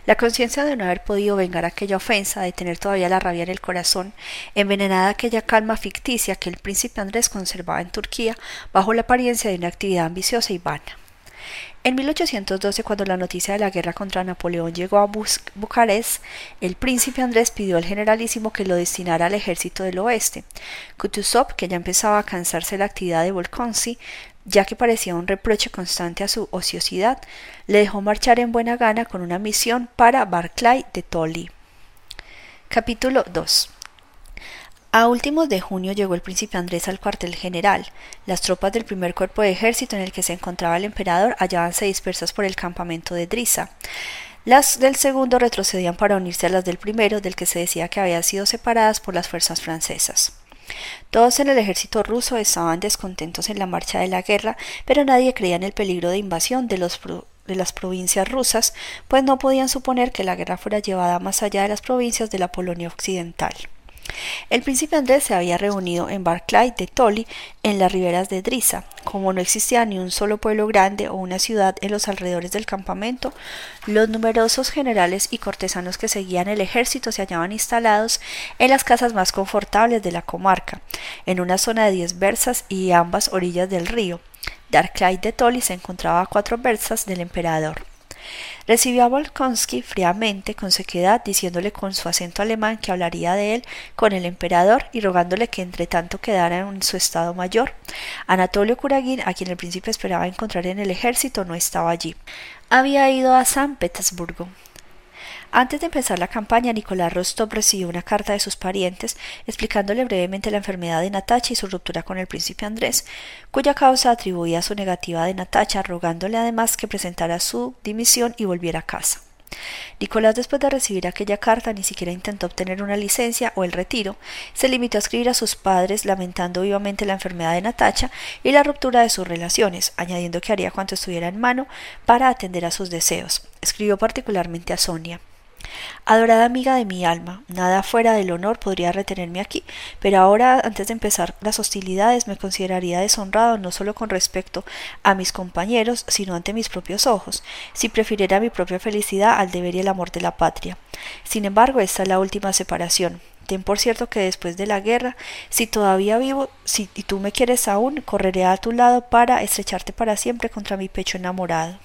La conciencia de no haber podido vengar aquella ofensa, de tener todavía la rabia en el corazón, envenenada aquella calma ficticia que el príncipe Andrés conservaba en Turquía bajo la apariencia de una actividad ambiciosa y vana. En 1812, cuando la noticia de la guerra contra Napoleón llegó a Bucarest, el príncipe Andrés pidió al generalísimo que lo destinara al ejército del oeste. Kutuzov, que ya empezaba a cansarse de la actividad de Volkonsky, ya que parecía un reproche constante a su ociosidad, le dejó marchar en buena gana con una misión para Barclay de Tolly. Capítulo 2 a últimos de junio llegó el príncipe Andrés al cuartel general. Las tropas del primer cuerpo de ejército en el que se encontraba el emperador hallábanse dispersas por el campamento de Drisa. Las del segundo retrocedían para unirse a las del primero, del que se decía que habían sido separadas por las fuerzas francesas. Todos en el ejército ruso estaban descontentos en la marcha de la guerra, pero nadie creía en el peligro de invasión de, las provincias rusas, pues no podían suponer que la guerra fuera llevada más allá de las provincias de la Polonia occidental. El príncipe Andrés se había reunido en Barclay de Tolly, en las riberas de Drisa. Como no existía ni un solo pueblo grande o una ciudad en los alrededores del campamento, los numerosos generales y cortesanos que seguían el ejército se hallaban instalados en las casas más confortables de la comarca, en una zona de diez versas y ambas orillas del río. Barclay de Tolly se encontraba a cuatro versas del emperador. Recibió a Volkonsky fríamente, con sequedad, diciéndole con su acento alemán que hablaría de él con el emperador y rogándole que entre tanto quedara en su estado mayor. Anatolio Kuragin, a quien el príncipe esperaba encontrar en el ejército, no estaba allí. Había ido a San Petersburgo. Antes de empezar la campaña, Nicolás Rostov recibió una carta de sus parientes explicándole brevemente la enfermedad de Natacha y su ruptura con el príncipe Andrés, cuya causa atribuía su negativa de Natacha, rogándole además que presentara su dimisión y volviera a casa. Nicolás, después de recibir aquella carta, ni siquiera intentó obtener una licencia o el retiro. Se limitó a escribir a sus padres lamentando vivamente la enfermedad de Natacha y la ruptura de sus relaciones, añadiendo que haría cuanto estuviera en mano para atender a sus deseos. Escribió particularmente a Sonia. Adorada amiga de mi alma, nada fuera del honor podría retenerme aquí, pero ahora, antes de empezar las hostilidades, me consideraría deshonrado no solo con respecto a mis compañeros, sino ante mis propios ojos, si prefiriera mi propia felicidad al deber y el amor de la patria. Sin embargo, esta es la última separación. Ten por cierto que después de la guerra, si todavía vivo, si y tú me quieres aún, correré a tu lado para estrecharte para siempre contra mi pecho enamorado.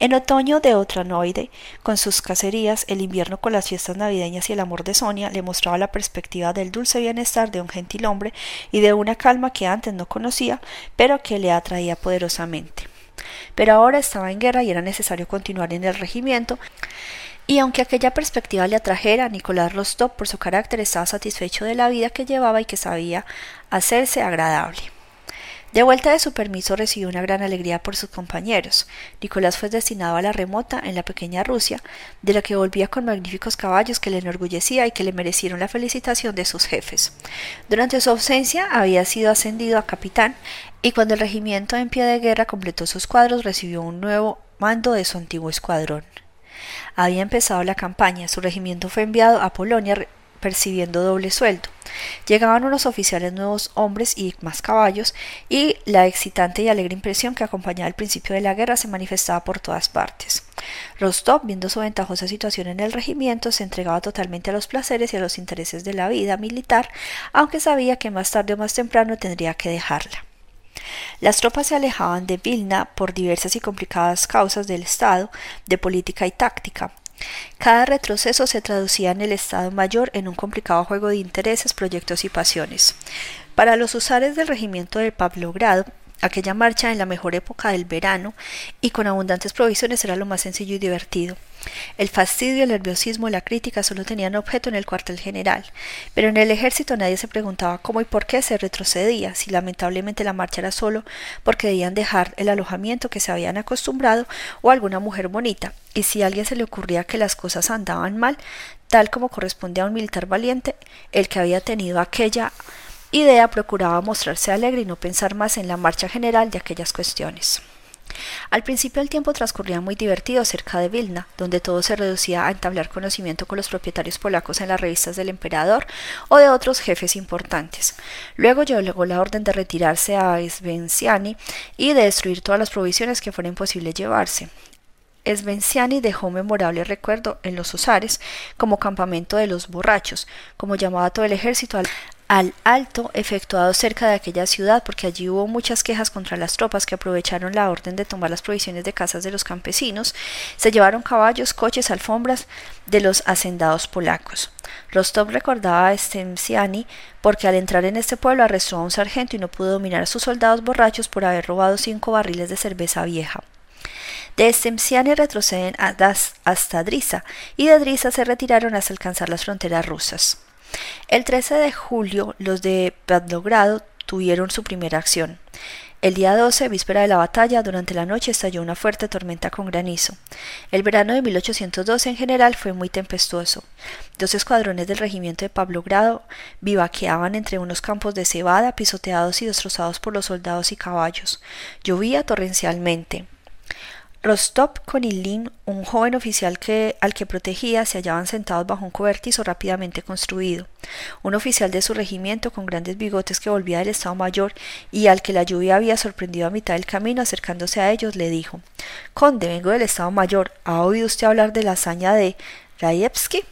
En otoño de Otranoide, con sus cacerías, el invierno con las fiestas navideñas y el amor de Sonia le mostraba la perspectiva del dulce bienestar de un gentil hombre y de una calma que antes no conocía, pero que le atraía poderosamente. Pero ahora estaba en guerra y era necesario continuar en el regimiento, y aunque aquella perspectiva le atrajera, Nicolás Rostov, por su carácter, estaba satisfecho de la vida que llevaba y que sabía hacerse agradable. De vuelta de su permiso recibió una gran alegría por sus compañeros. Nicolás fue destinado a la remota en la pequeña Rusia, de la que volvía con magníficos caballos que le enorgullecía y que le merecieron la felicitación de sus jefes. Durante su ausencia había sido ascendido a capitán y cuando el regimiento en pie de guerra completó sus cuadros recibió un nuevo mando de su antiguo escuadrón. Había empezado la campaña, su regimiento fue enviado a Polonia percibiendo doble sueldo. Llegaban unos oficiales nuevos hombres y más caballos, y la excitante y alegre impresión que acompañaba el principio de la guerra se manifestaba por todas partes. Rostov, viendo su ventajosa situación en el regimiento, se entregaba totalmente a los placeres y a los intereses de la vida militar, aunque sabía que más tarde o más temprano tendría que dejarla. Las tropas se alejaban de Vilna por diversas y complicadas causas del Estado, de política y táctica, cada retroceso se traducía en el Estado Mayor en un complicado juego de intereses, proyectos y pasiones. Para los usares del regimiento de Pavlogrado, aquella marcha en la mejor época del verano y con abundantes provisiones era lo más sencillo y divertido. El fastidio, el nerviosismo y la crítica solo tenían objeto en el cuartel general, pero en el ejército nadie se preguntaba cómo y por qué se retrocedía, si lamentablemente la marcha era solo porque debían dejar el alojamiento que se habían acostumbrado o alguna mujer bonita, y si a alguien se le ocurría que las cosas andaban mal, tal como corresponde a un militar valiente, el que había tenido aquella idea procuraba mostrarse alegre y no pensar más en la marcha general de aquellas cuestiones. Al principio el tiempo transcurría muy divertido cerca de Vilna, donde todo se reducía a entablar conocimiento con los propietarios polacos en las revistas del emperador o de otros jefes importantes. Luego llegó la orden de retirarse a Svenciani y de destruir todas las provisiones que fuera imposible llevarse. Svenciani dejó un memorable recuerdo en los Osares como campamento de los borrachos, como llamaba todo el ejército al, al alto efectuado cerca de aquella ciudad porque allí hubo muchas quejas contra las tropas que aprovecharon la orden de tomar las provisiones de casas de los campesinos, se llevaron caballos, coches, alfombras de los hacendados polacos. Rostov recordaba a Stemciani porque al entrar en este pueblo arrestó a un sargento y no pudo dominar a sus soldados borrachos por haber robado cinco barriles de cerveza vieja. De Stemciani retroceden hasta Drisa y de Drisa se retiraron hasta alcanzar las fronteras rusas. El 13 de julio, los de Pavlogrado tuvieron su primera acción. El día 12, víspera de la batalla, durante la noche estalló una fuerte tormenta con granizo. El verano de 1812 en general fue muy tempestuoso. Dos escuadrones del regimiento de Pavlogrado vivaqueaban entre unos campos de cebada, pisoteados y destrozados por los soldados y caballos. Llovía torrencialmente. Rostov con Ilin, un joven oficial que, al que protegía, se hallaban sentados bajo un cobertizo rápidamente construido. Un oficial de su regimiento con grandes bigotes que volvía del Estado Mayor y al que la lluvia había sorprendido a mitad del camino acercándose a ellos le dijo Conde, vengo del Estado Mayor. ¿Ha oído usted hablar de la hazaña de Rayevsky?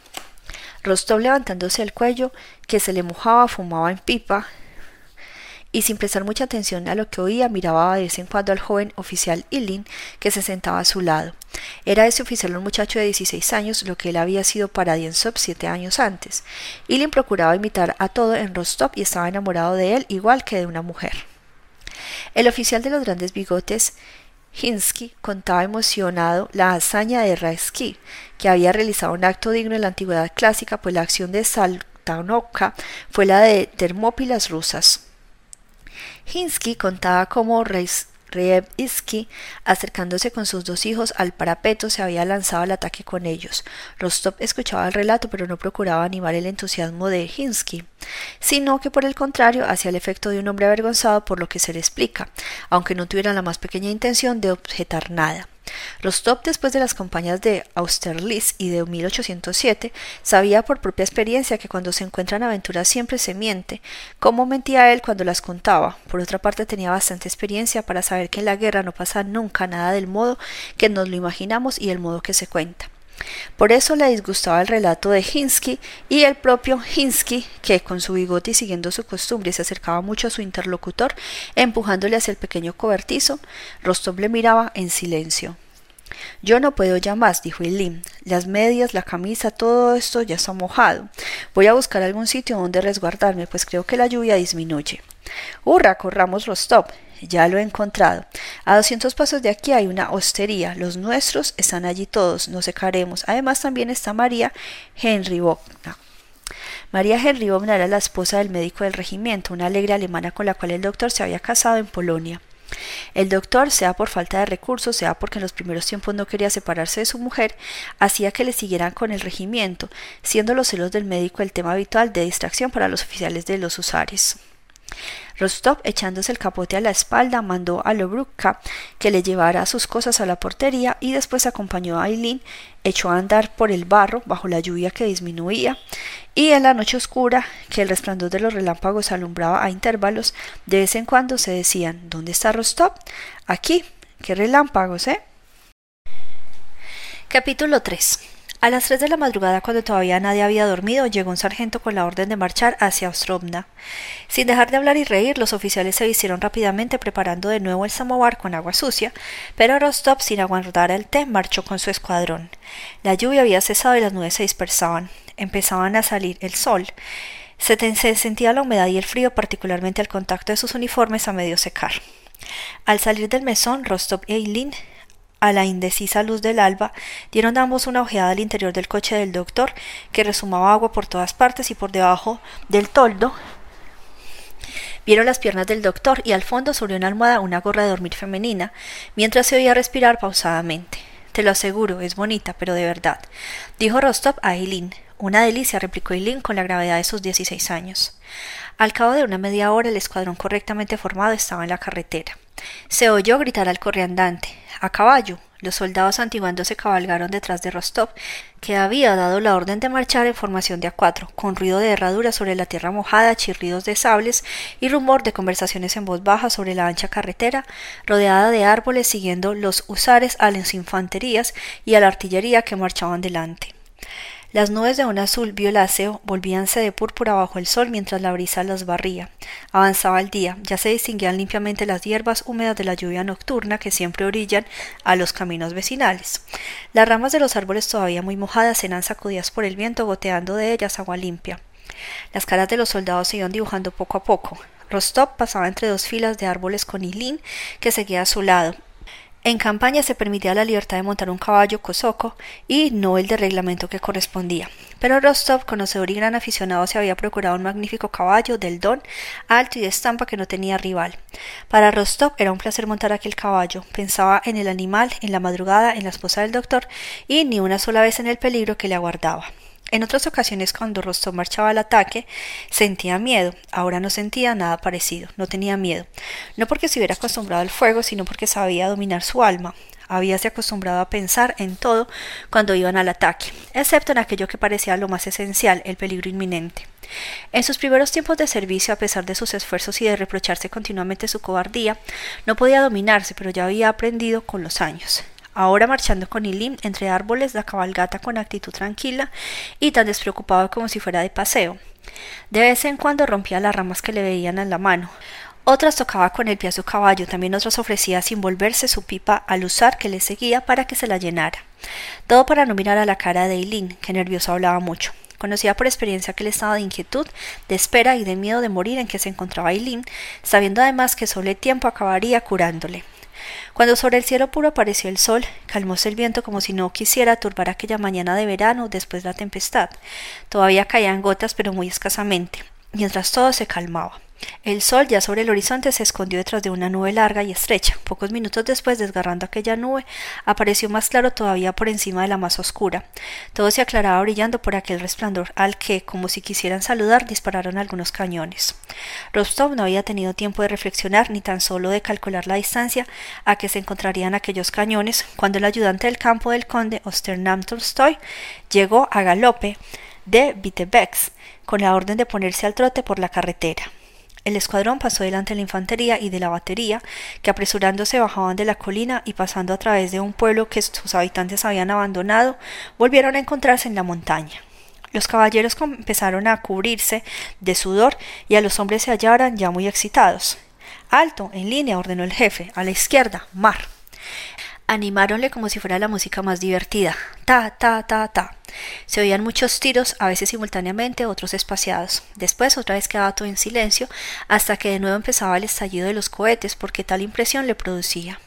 Rostov levantándose el cuello, que se le mojaba, fumaba en pipa, y sin prestar mucha atención a lo que oía miraba de vez en cuando al joven oficial Ilin que se sentaba a su lado. Era ese oficial un muchacho de 16 años, lo que él había sido para Diensop siete años antes. Ilin procuraba imitar a todo en Rostov y estaba enamorado de él igual que de una mujer. El oficial de los grandes bigotes Hinsky contaba emocionado la hazaña de Raevsky, que había realizado un acto digno de la antigüedad clásica, pues la acción de Saltanovka fue la de Termópilas rusas. Hinsky contaba cómo Reb Iski, acercándose con sus dos hijos al parapeto, se había lanzado al ataque con ellos. Rostov escuchaba el relato, pero no procuraba animar el entusiasmo de Hinsky, sino que por el contrario hacía el efecto de un hombre avergonzado por lo que se le explica, aunque no tuviera la más pequeña intención de objetar nada. Rostov, después de las campañas de Austerlitz y de 1807, sabía por propia experiencia que cuando se encuentran aventuras siempre se miente, como mentía él cuando las contaba. Por otra parte, tenía bastante experiencia para saber que en la guerra no pasa nunca nada del modo que nos lo imaginamos y el modo que se cuenta. Por eso le disgustaba el relato de Hinsky y el propio Hinsky, que con su bigote y siguiendo su costumbre se acercaba mucho a su interlocutor, empujándole hacia el pequeño cobertizo, Rostov le miraba en silencio. Yo no puedo ya más, dijo Eileen. Las medias, la camisa, todo esto ya está mojado. Voy a buscar algún sitio donde resguardarme, pues creo que la lluvia disminuye. ¡Hurra! Corramos Rostov. Ya lo he encontrado. A doscientos pasos de aquí hay una hostería. Los nuestros están allí todos. Nos secaremos. Además también está María Henry Bogna. María Henry Bogna era la esposa del médico del regimiento, una alegre alemana con la cual el doctor se había casado en Polonia. El doctor, sea por falta de recursos, sea porque en los primeros tiempos no quería separarse de su mujer, hacía que le siguieran con el regimiento, siendo los celos del médico el tema habitual de distracción para los oficiales de los usares. Rostov, echándose el capote a la espalda, mandó a Lobruka que le llevara sus cosas a la portería y después acompañó a Aileen, echó a andar por el barro bajo la lluvia que disminuía y en la noche oscura que el resplandor de los relámpagos alumbraba a intervalos, de vez en cuando se decían ¿Dónde está Rostov? Aquí. ¿Qué relámpagos, eh? Capítulo 3 a las tres de la madrugada, cuando todavía nadie había dormido, llegó un sargento con la orden de marchar hacia Ostrovna. Sin dejar de hablar y reír, los oficiales se vistieron rápidamente preparando de nuevo el samovar con agua sucia, pero Rostov, sin aguardar el té, marchó con su escuadrón. La lluvia había cesado y las nubes se dispersaban. Empezaban a salir el sol. Se, se sentía la humedad y el frío, particularmente al contacto de sus uniformes a medio secar. Al salir del mesón, Rostov y Eileen a la indecisa luz del alba, dieron ambos una ojeada al interior del coche del doctor, que resumaba agua por todas partes y por debajo del toldo. Vieron las piernas del doctor y al fondo sobre una almohada una gorra de dormir femenina, mientras se oía respirar pausadamente. Te lo aseguro, es bonita, pero de verdad, dijo Rostov a Eileen. Una delicia, replicó Eileen con la gravedad de sus dieciséis años. Al cabo de una media hora el escuadrón correctamente formado estaba en la carretera. Se oyó gritar al correandante a caballo. Los soldados antiguandos se cabalgaron detrás de Rostov, que había dado la orden de marchar en formación de a cuatro, con ruido de herraduras sobre la tierra mojada, chirridos de sables y rumor de conversaciones en voz baja sobre la ancha carretera, rodeada de árboles siguiendo los usares a las infanterías y a la artillería que marchaban delante. Las nubes de un azul violáceo volvíanse de púrpura bajo el sol mientras la brisa las barría. Avanzaba el día, ya se distinguían limpiamente las hierbas húmedas de la lluvia nocturna que siempre orillan a los caminos vecinales. Las ramas de los árboles todavía muy mojadas eran sacudidas por el viento, goteando de ellas agua limpia. Las caras de los soldados se iban dibujando poco a poco. Rostov pasaba entre dos filas de árboles con Ilín, que seguía a su lado, en campaña se permitía la libertad de montar un caballo cosoco y no el de reglamento que correspondía. Pero Rostov, conocedor y gran aficionado, se había procurado un magnífico caballo del don, alto y de estampa que no tenía rival. Para Rostov era un placer montar aquel caballo. Pensaba en el animal, en la madrugada, en la esposa del doctor y ni una sola vez en el peligro que le aguardaba. En otras ocasiones, cuando Rostov marchaba al ataque, sentía miedo. Ahora no sentía nada parecido, no tenía miedo. No porque se hubiera acostumbrado al fuego, sino porque sabía dominar su alma. Habíase acostumbrado a pensar en todo cuando iban al ataque, excepto en aquello que parecía lo más esencial, el peligro inminente. En sus primeros tiempos de servicio, a pesar de sus esfuerzos y de reprocharse continuamente su cobardía, no podía dominarse, pero ya había aprendido con los años ahora marchando con Ilim entre árboles la cabalgata con actitud tranquila y tan despreocupado como si fuera de paseo. De vez en cuando rompía las ramas que le veían en la mano. Otras tocaba con el pie a su caballo, también otras ofrecía sin volverse su pipa al usar que le seguía para que se la llenara. Todo para no mirar a la cara de Eileen, que nervioso hablaba mucho. Conocía por experiencia aquel estado de inquietud, de espera y de miedo de morir en que se encontraba Eileen, sabiendo además que solo el tiempo acabaría curándole. Cuando sobre el cielo puro apareció el sol, calmóse el viento como si no quisiera turbar aquella mañana de verano después de la tempestad. Todavía caían gotas, pero muy escasamente, mientras todo se calmaba. El sol ya sobre el horizonte se escondió detrás de una nube larga y estrecha. Pocos minutos después, desgarrando aquella nube, apareció más claro todavía por encima de la más oscura. Todo se aclaraba brillando por aquel resplandor al que, como si quisieran saludar, dispararon algunos cañones. Rostov no había tenido tiempo de reflexionar ni tan solo de calcular la distancia a que se encontrarían aquellos cañones cuando el ayudante del campo del conde Osternam Tolstoy llegó a galope de Vitebex con la orden de ponerse al trote por la carretera. El escuadrón pasó delante de la infantería y de la batería, que apresurándose bajaban de la colina y pasando a través de un pueblo que sus habitantes habían abandonado, volvieron a encontrarse en la montaña. Los caballeros empezaron a cubrirse de sudor y a los hombres se hallaron ya muy excitados. Alto, en línea, ordenó el jefe, a la izquierda, mar. Animáronle como si fuera la música más divertida. Ta, ta, ta, ta. Se oían muchos tiros, a veces simultáneamente, otros espaciados. Después otra vez quedaba todo en silencio, hasta que de nuevo empezaba el estallido de los cohetes, porque tal impresión le producía.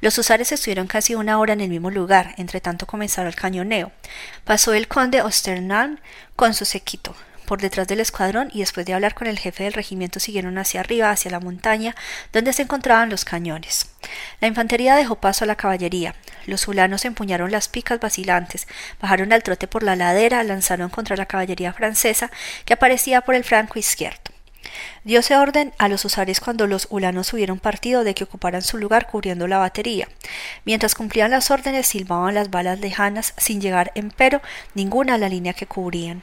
Los usares estuvieron casi una hora en el mismo lugar, entre tanto comenzaron el cañoneo. Pasó el conde Osternan con su sequito por detrás del escuadrón y después de hablar con el jefe del regimiento siguieron hacia arriba, hacia la montaña, donde se encontraban los cañones. La infantería dejó paso a la caballería. Los hulanos empuñaron las picas vacilantes, bajaron al trote por la ladera, lanzaron contra la caballería francesa que aparecía por el flanco izquierdo. Diose orden a los usares cuando los hulanos hubieron partido de que ocuparan su lugar cubriendo la batería. Mientras cumplían las órdenes silbaban las balas lejanas sin llegar empero ninguna a la línea que cubrían.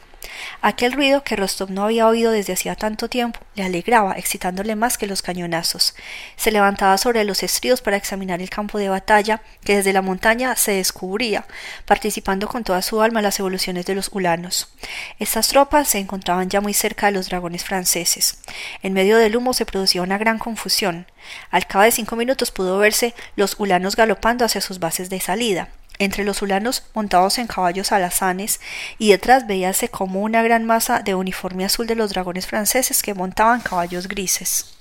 Aquel ruido que Rostov no había oído desde hacía tanto tiempo le alegraba, excitándole más que los cañonazos. Se levantaba sobre los estridos para examinar el campo de batalla que desde la montaña se descubría, participando con toda su alma las evoluciones de los hulanos. Estas tropas se encontraban ya muy cerca de los dragones franceses. En medio del humo se producía una gran confusión. Al cabo de cinco minutos pudo verse los hulanos galopando hacia sus bases de salida entre los hulanos montados en caballos alazanes, y detrás veíase como una gran masa de uniforme azul de los dragones franceses que montaban caballos grises.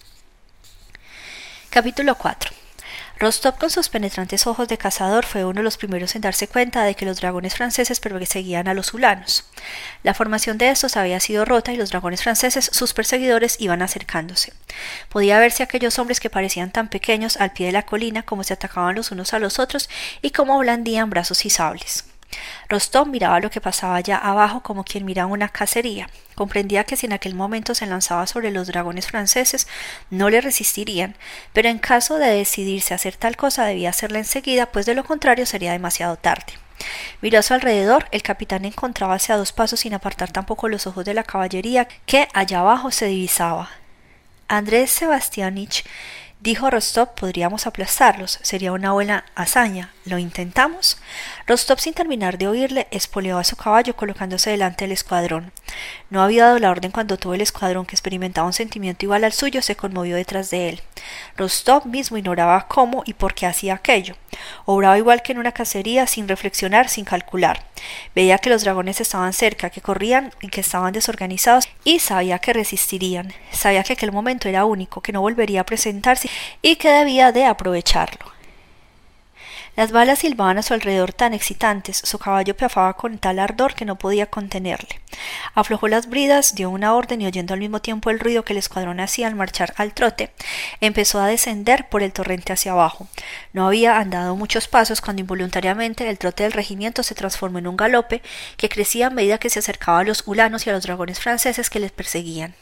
Capítulo 4 Rostov con sus penetrantes ojos de cazador fue uno de los primeros en darse cuenta de que los dragones franceses perseguían a los hulanos. La formación de estos había sido rota y los dragones franceses, sus perseguidores, iban acercándose. Podía verse aquellos hombres que parecían tan pequeños al pie de la colina como se atacaban los unos a los otros y como blandían brazos y sables. Rostov miraba lo que pasaba allá abajo como quien mira una cacería. Comprendía que si en aquel momento se lanzaba sobre los dragones franceses no le resistirían, pero en caso de decidirse a hacer tal cosa debía hacerla enseguida, pues de lo contrario sería demasiado tarde. Miró a su alrededor, el capitán encontrábase a dos pasos sin apartar tampoco los ojos de la caballería que allá abajo se divisaba. Andrés Sebastianich Dijo Rostov, podríamos aplastarlos, sería una buena hazaña. ¿Lo intentamos? Rostov, sin terminar de oírle, espoleó a su caballo colocándose delante del escuadrón. No había dado la orden cuando todo el escuadrón, que experimentaba un sentimiento igual al suyo, se conmovió detrás de él. Rostov mismo ignoraba cómo y por qué hacía aquello. Obraba igual que en una cacería, sin reflexionar, sin calcular. Veía que los dragones estaban cerca, que corrían y que estaban desorganizados, y sabía que resistirían. Sabía que aquel momento era único, que no volvería a presentarse y que debía de aprovecharlo. Las balas silbaban a su alrededor tan excitantes, su caballo piafaba con tal ardor que no podía contenerle. Aflojó las bridas, dio una orden y oyendo al mismo tiempo el ruido que el escuadrón hacía al marchar al trote, empezó a descender por el torrente hacia abajo. No había andado muchos pasos cuando involuntariamente el trote del regimiento se transformó en un galope que crecía a medida que se acercaba a los hulanos y a los dragones franceses que les perseguían.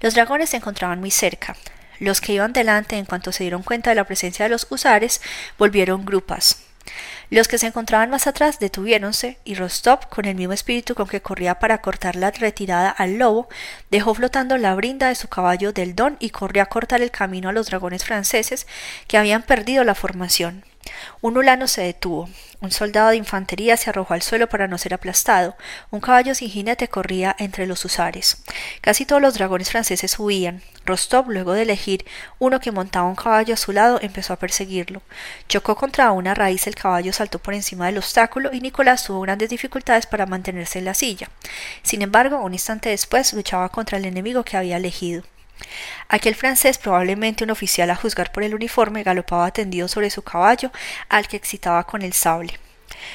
Los dragones se encontraban muy cerca. Los que iban delante, en cuanto se dieron cuenta de la presencia de los husares, volvieron grupas. Los que se encontraban más atrás detuviéronse y Rostov, con el mismo espíritu con que corría para cortar la retirada al lobo, dejó flotando la brinda de su caballo del don y corrió a cortar el camino a los dragones franceses que habían perdido la formación. Un ulano se detuvo. Un soldado de infantería se arrojó al suelo para no ser aplastado. Un caballo sin jinete corría entre los husares. Casi todos los dragones franceses huían. Rostov, luego de elegir uno que montaba un caballo a su lado, empezó a perseguirlo. Chocó contra una raíz, el caballo saltó por encima del obstáculo y Nicolás tuvo grandes dificultades para mantenerse en la silla. Sin embargo, un instante después luchaba contra el enemigo que había elegido. Aquel francés, probablemente un oficial a juzgar por el uniforme, galopaba tendido sobre su caballo, al que excitaba con el sable.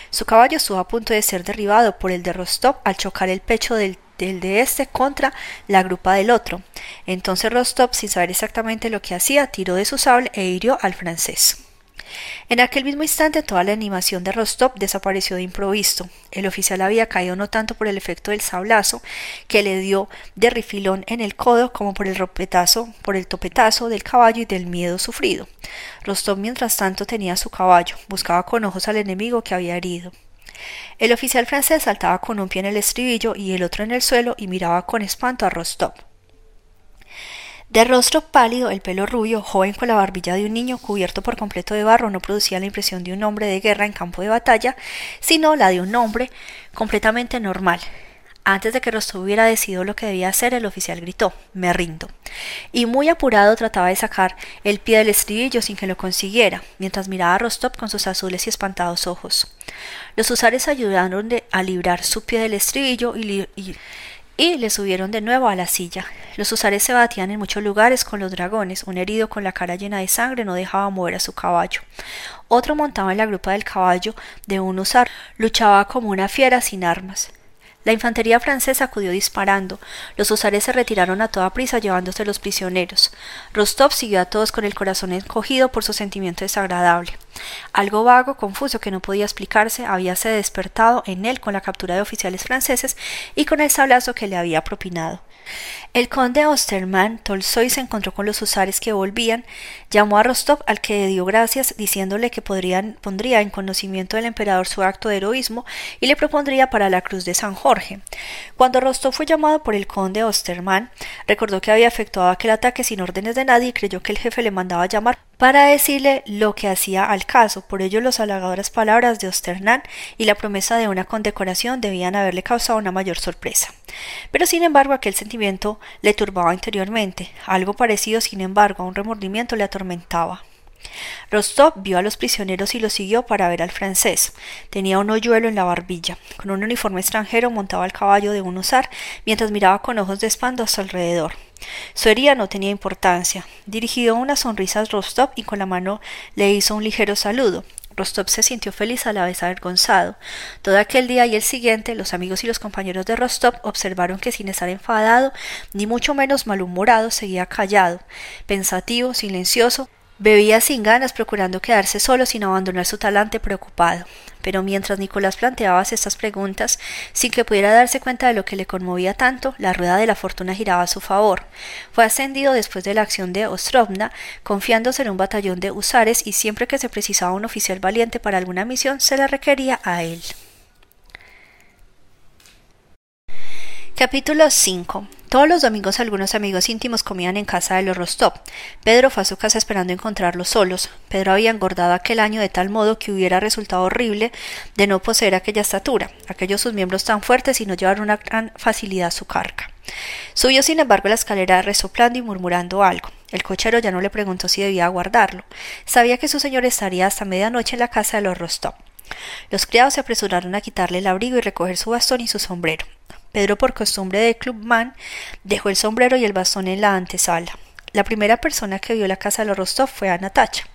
Su caballo estuvo a punto de ser derribado por el de Rostov al chocar el pecho del del de este contra la grupa del otro. Entonces Rostov, sin saber exactamente lo que hacía, tiró de su sable e hirió al francés. En aquel mismo instante toda la animación de Rostov desapareció de improviso. El oficial había caído no tanto por el efecto del sablazo que le dio de rifilón en el codo como por el ropetazo, por el topetazo del caballo y del miedo sufrido. Rostov mientras tanto tenía su caballo, buscaba con ojos al enemigo que había herido. El oficial francés saltaba con un pie en el estribillo y el otro en el suelo y miraba con espanto a Rostov. De rostro pálido, el pelo rubio, joven con la barbilla de un niño cubierto por completo de barro, no producía la impresión de un hombre de guerra en campo de batalla, sino la de un hombre completamente normal. Antes de que Rostov hubiera decidido lo que debía hacer, el oficial gritó Me rindo. Y muy apurado trataba de sacar el pie del estribillo sin que lo consiguiera, mientras miraba a Rostov con sus azules y espantados ojos. Los usares ayudaron a librar su pie del estribillo y, y y le subieron de nuevo a la silla. Los usares se batían en muchos lugares con los dragones. Un herido con la cara llena de sangre no dejaba mover a su caballo. Otro montaba en la grupa del caballo de un usar. Luchaba como una fiera sin armas. La infantería francesa acudió disparando. Los husares se retiraron a toda prisa llevándose los prisioneros. Rostov siguió a todos con el corazón encogido por su sentimiento desagradable. Algo vago, confuso, que no podía explicarse, habíase despertado en él con la captura de oficiales franceses y con el sablazo que le había propinado. El conde Osterman Tolstoy se encontró con los husares que volvían, llamó a Rostov al que dio gracias diciéndole que podrían, pondría en conocimiento del emperador su acto de heroísmo y le propondría para la cruz de San Jorge. Cuando Rostov fue llamado por el conde Osterman, recordó que había efectuado aquel ataque sin órdenes de nadie y creyó que el jefe le mandaba llamar para decirle lo que hacía al caso. Por ello, las halagadoras palabras de Osterman y la promesa de una condecoración debían haberle causado una mayor sorpresa. Pero sin embargo, aquel sentimiento le turbaba interiormente. Algo parecido, sin embargo, a un remordimiento le atormentaba. Rostov vio a los prisioneros y los siguió para ver al francés. Tenía un hoyuelo en la barbilla. Con un uniforme extranjero montaba el caballo de un usar, mientras miraba con ojos de espanto a su alrededor. Su herida no tenía importancia. Dirigió una sonrisa a Rostov y con la mano le hizo un ligero saludo. Rostov se sintió feliz a la vez avergonzado. Todo aquel día y el siguiente, los amigos y los compañeros de Rostov observaron que sin estar enfadado, ni mucho menos malhumorado, seguía callado, pensativo, silencioso, Bebía sin ganas, procurando quedarse solo sin abandonar su talante preocupado. Pero mientras Nicolás planteaba estas preguntas, sin que pudiera darse cuenta de lo que le conmovía tanto, la rueda de la fortuna giraba a su favor. Fue ascendido después de la acción de Ostrovna, confiándose en un batallón de husares y siempre que se precisaba un oficial valiente para alguna misión, se le requería a él. Capítulo 5 todos los domingos algunos amigos íntimos comían en casa de los Rostov. Pedro fue a su casa esperando encontrarlos solos. Pedro había engordado aquel año de tal modo que hubiera resultado horrible de no poseer aquella estatura, aquellos sus miembros tan fuertes y no llevar una gran facilidad su carga. Subió sin embargo la escalera resoplando y murmurando algo. El cochero ya no le preguntó si debía guardarlo. Sabía que su señor estaría hasta medianoche en la casa de los Rostov. Los criados se apresuraron a quitarle el abrigo y recoger su bastón y su sombrero. Pedro, por costumbre de clubman, dejó el sombrero y el bastón en la antesala. La primera persona que vio la casa de los Rostov fue a Natacha.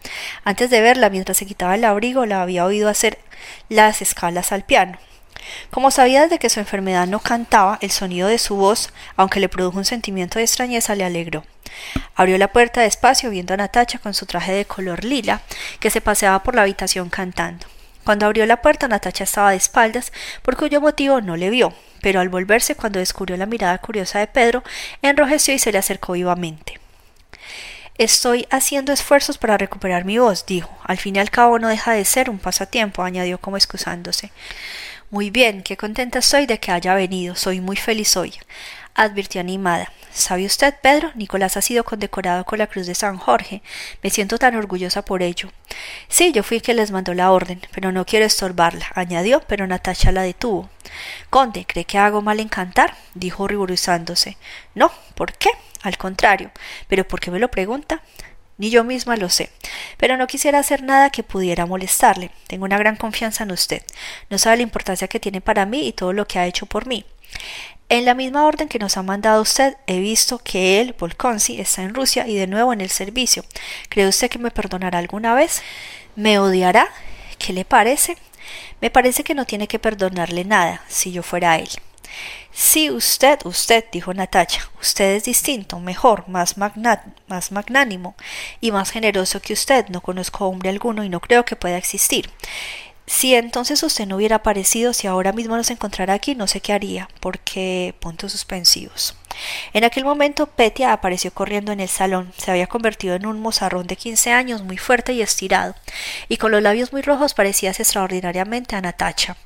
Antes de verla, mientras se quitaba el abrigo, la había oído hacer las escalas al piano. Como sabía desde que su enfermedad no cantaba, el sonido de su voz, aunque le produjo un sentimiento de extrañeza, le alegró. Abrió la puerta despacio, viendo a Natacha con su traje de color lila, que se paseaba por la habitación cantando. Cuando abrió la puerta, Natacha estaba de espaldas, por cuyo motivo no le vio, pero al volverse cuando descubrió la mirada curiosa de Pedro, enrojeció y se le acercó vivamente. Estoy haciendo esfuerzos para recuperar mi voz, dijo. Al fin y al cabo no deja de ser un pasatiempo, añadió como excusándose. Muy bien, qué contenta estoy de que haya venido. Soy muy feliz hoy, advirtió animada. ¿Sabe usted, Pedro? Nicolás ha sido condecorado con la Cruz de San Jorge. Me siento tan orgullosa por ello. Sí, yo fui quien les mandó la orden, pero no quiero estorbarla, añadió, pero Natacha la detuvo. Conde, ¿cree que hago mal en cantar? dijo ruborizándose. No, ¿por qué? Al contrario. ¿Pero por qué me lo pregunta? Ni yo misma lo sé. Pero no quisiera hacer nada que pudiera molestarle. Tengo una gran confianza en usted. No sabe la importancia que tiene para mí y todo lo que ha hecho por mí. En la misma orden que nos ha mandado usted, he visto que él, Volkonsi, está en Rusia y de nuevo en el servicio. ¿Cree usted que me perdonará alguna vez? ¿Me odiará? ¿Qué le parece? Me parece que no tiene que perdonarle nada, si yo fuera él. Sí, usted, usted, dijo Natacha, usted es distinto, mejor, más, más magnánimo y más generoso que usted. No conozco hombre alguno y no creo que pueda existir. Si entonces usted no hubiera aparecido, si ahora mismo nos encontrara aquí, no sé qué haría, porque puntos suspensivos. En aquel momento Petia apareció corriendo en el salón. Se había convertido en un mozarrón de quince años, muy fuerte y estirado, y con los labios muy rojos parecías extraordinariamente a Natacha.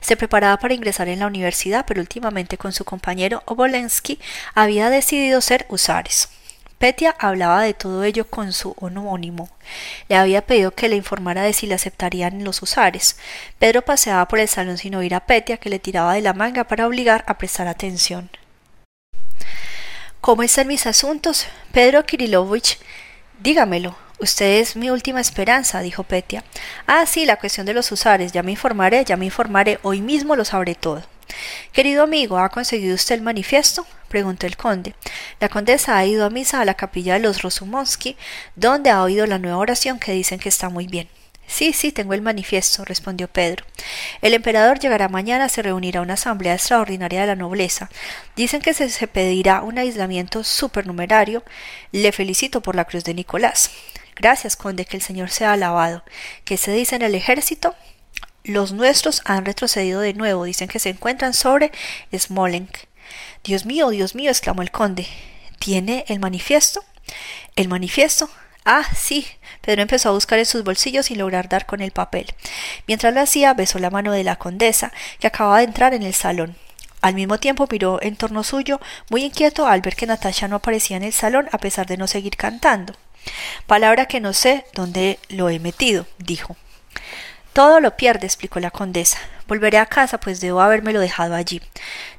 Se preparaba para ingresar en la universidad, pero últimamente con su compañero Obolensky había decidido ser usares. Petia hablaba de todo ello con su homónimo. Le había pedido que le informara de si le aceptarían los usares. Pedro paseaba por el salón sin oír a Petia, que le tiraba de la manga para obligar a prestar atención. ¿Cómo están mis asuntos? Pedro Kirilovich, dígamelo. Usted es mi última esperanza, dijo Petia. Ah, sí, la cuestión de los usares. Ya me informaré, ya me informaré. Hoy mismo lo sabré todo. Querido amigo, ¿ha conseguido usted el manifiesto? Preguntó el conde. La condesa ha ido a misa a la capilla de los Rosumonsky, donde ha oído la nueva oración que dicen que está muy bien. Sí, sí, tengo el manifiesto, respondió Pedro. El emperador llegará mañana, se reunirá una asamblea extraordinaria de la nobleza. Dicen que se, se pedirá un aislamiento supernumerario. Le felicito por la cruz de Nicolás. Gracias, conde, que el Señor sea alabado. ¿Qué se dice en el ejército? Los nuestros han retrocedido de nuevo. Dicen que se encuentran sobre Smolensk. Dios mío, Dios mío, exclamó el conde. ¿Tiene el manifiesto? ¿El manifiesto? Ah, sí. Pedro empezó a buscar en sus bolsillos sin lograr dar con el papel. Mientras lo hacía, besó la mano de la condesa, que acababa de entrar en el salón. Al mismo tiempo miró en torno suyo, muy inquieto al ver que Natasha no aparecía en el salón a pesar de no seguir cantando. Palabra que no sé dónde lo he metido, dijo. Todo lo pierde, explicó la condesa. Volveré a casa, pues debo habérmelo dejado allí.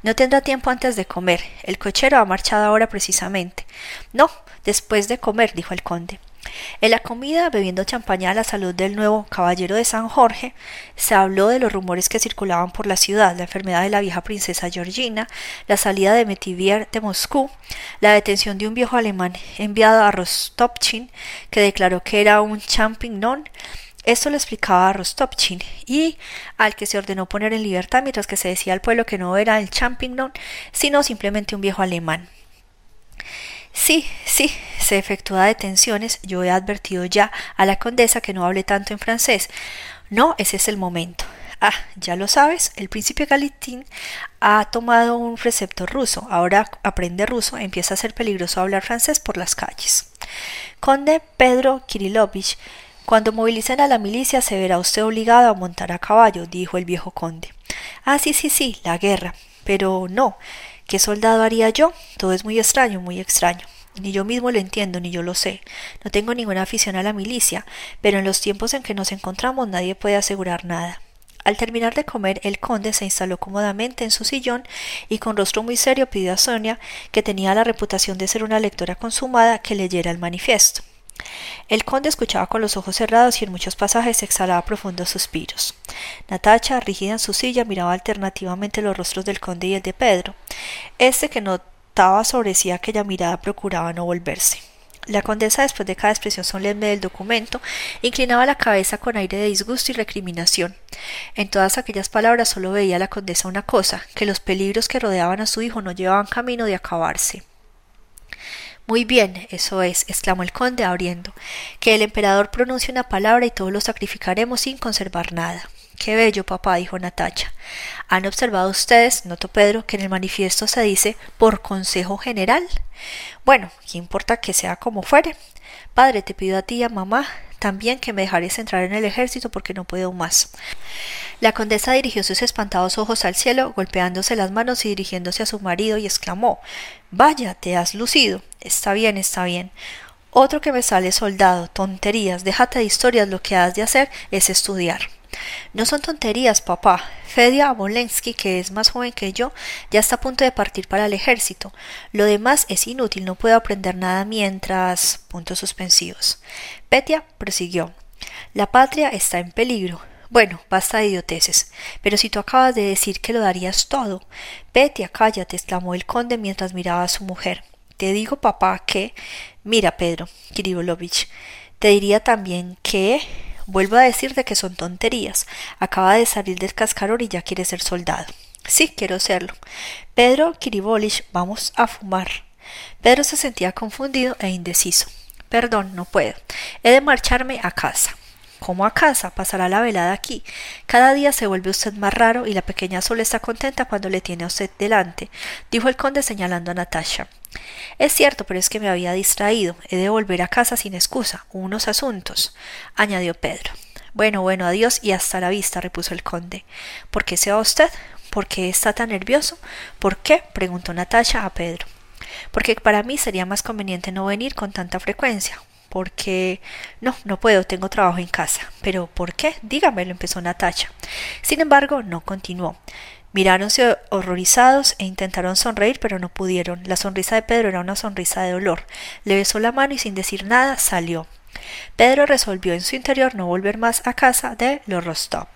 No tendrá tiempo antes de comer. El cochero ha marchado ahora precisamente. No, después de comer, dijo el conde. En la comida, bebiendo champaña a la salud del nuevo caballero de San Jorge, se habló de los rumores que circulaban por la ciudad, la enfermedad de la vieja princesa Georgina, la salida de Metivier de Moscú, la detención de un viejo alemán enviado a Rostopchin, que declaró que era un champignon, esto lo explicaba Rostopchin y al que se ordenó poner en libertad mientras que se decía al pueblo que no era el champignon, sino simplemente un viejo alemán. Sí, sí, se efectúa detenciones. Yo he advertido ya a la condesa que no hable tanto en francés. No, ese es el momento. Ah, ya lo sabes, el príncipe Galitín ha tomado un receptor ruso. Ahora aprende ruso, empieza a ser peligroso hablar francés por las calles. Conde Pedro Kirilovich, cuando movilicen a la milicia se verá usted obligado a montar a caballo, dijo el viejo conde. Ah, sí, sí, sí, la guerra. Pero no, ¿Qué soldado haría yo? Todo es muy extraño, muy extraño. Ni yo mismo lo entiendo, ni yo lo sé. No tengo ninguna afición a la milicia, pero en los tiempos en que nos encontramos nadie puede asegurar nada. Al terminar de comer, el conde se instaló cómodamente en su sillón y con rostro muy serio pidió a Sonia, que tenía la reputación de ser una lectora consumada, que leyera el manifiesto. El conde escuchaba con los ojos cerrados y en muchos pasajes exhalaba profundos suspiros. Natacha, rígida en su silla, miraba alternativamente los rostros del conde y el de Pedro. Este que notaba sobre sí aquella mirada procuraba no volverse. La condesa, después de cada expresión solemne del documento, inclinaba la cabeza con aire de disgusto y recriminación. En todas aquellas palabras solo veía la condesa una cosa, que los peligros que rodeaban a su hijo no llevaban camino de acabarse. Muy bien, eso es, exclamó el conde abriendo, que el emperador pronuncie una palabra y todos lo sacrificaremos sin conservar nada. Qué bello, papá, dijo Natacha. ¿Han observado ustedes, notó Pedro, que en el manifiesto se dice por consejo general? Bueno, ¿qué importa que sea como fuere? Padre, te pido a ti y a mamá también que me dejares entrar en el ejército porque no puedo más. La condesa dirigió sus espantados ojos al cielo, golpeándose las manos y dirigiéndose a su marido, y exclamó Vaya, te has lucido. Está bien, está bien. Otro que me sale soldado, tonterías, déjate de historias, lo que has de hacer es estudiar. No son tonterías, papá. Fedia Abolensky, que es más joven que yo, ya está a punto de partir para el ejército. Lo demás es inútil, no puedo aprender nada mientras. suspensivos. Petia prosiguió. La patria está en peligro. Bueno, basta de idioteces. Pero si tú acabas de decir que lo darías todo. Petia, cállate, exclamó el conde mientras miraba a su mujer. Te digo, papá, que. Mira, Pedro, Kirilovich, te diría también que. Vuelvo a decirte que son tonterías. Acaba de salir del cascarón y ya quiere ser soldado. Sí, quiero serlo. Pedro Kiribolich, vamos a fumar. Pedro se sentía confundido e indeciso. Perdón, no puedo. He de marcharme a casa. ¿Cómo a casa? Pasará la velada aquí. Cada día se vuelve usted más raro y la pequeña Sol está contenta cuando le tiene a usted delante, dijo el conde señalando a Natasha. Es cierto, pero es que me había distraído. He de volver a casa sin excusa. Unos asuntos, añadió Pedro. Bueno, bueno, adiós y hasta la vista, repuso el conde. ¿Por qué se va usted? ¿Por qué está tan nervioso? ¿Por qué? preguntó Natasha a Pedro. Porque para mí sería más conveniente no venir con tanta frecuencia. Porque no, no puedo, tengo trabajo en casa. Pero ¿por qué? Dígamelo, empezó Natasha. Sin embargo, no continuó. Miráronse horrorizados e intentaron sonreír, pero no pudieron. La sonrisa de Pedro era una sonrisa de dolor. Le besó la mano y sin decir nada salió. Pedro resolvió en su interior no volver más a casa de los Rostov.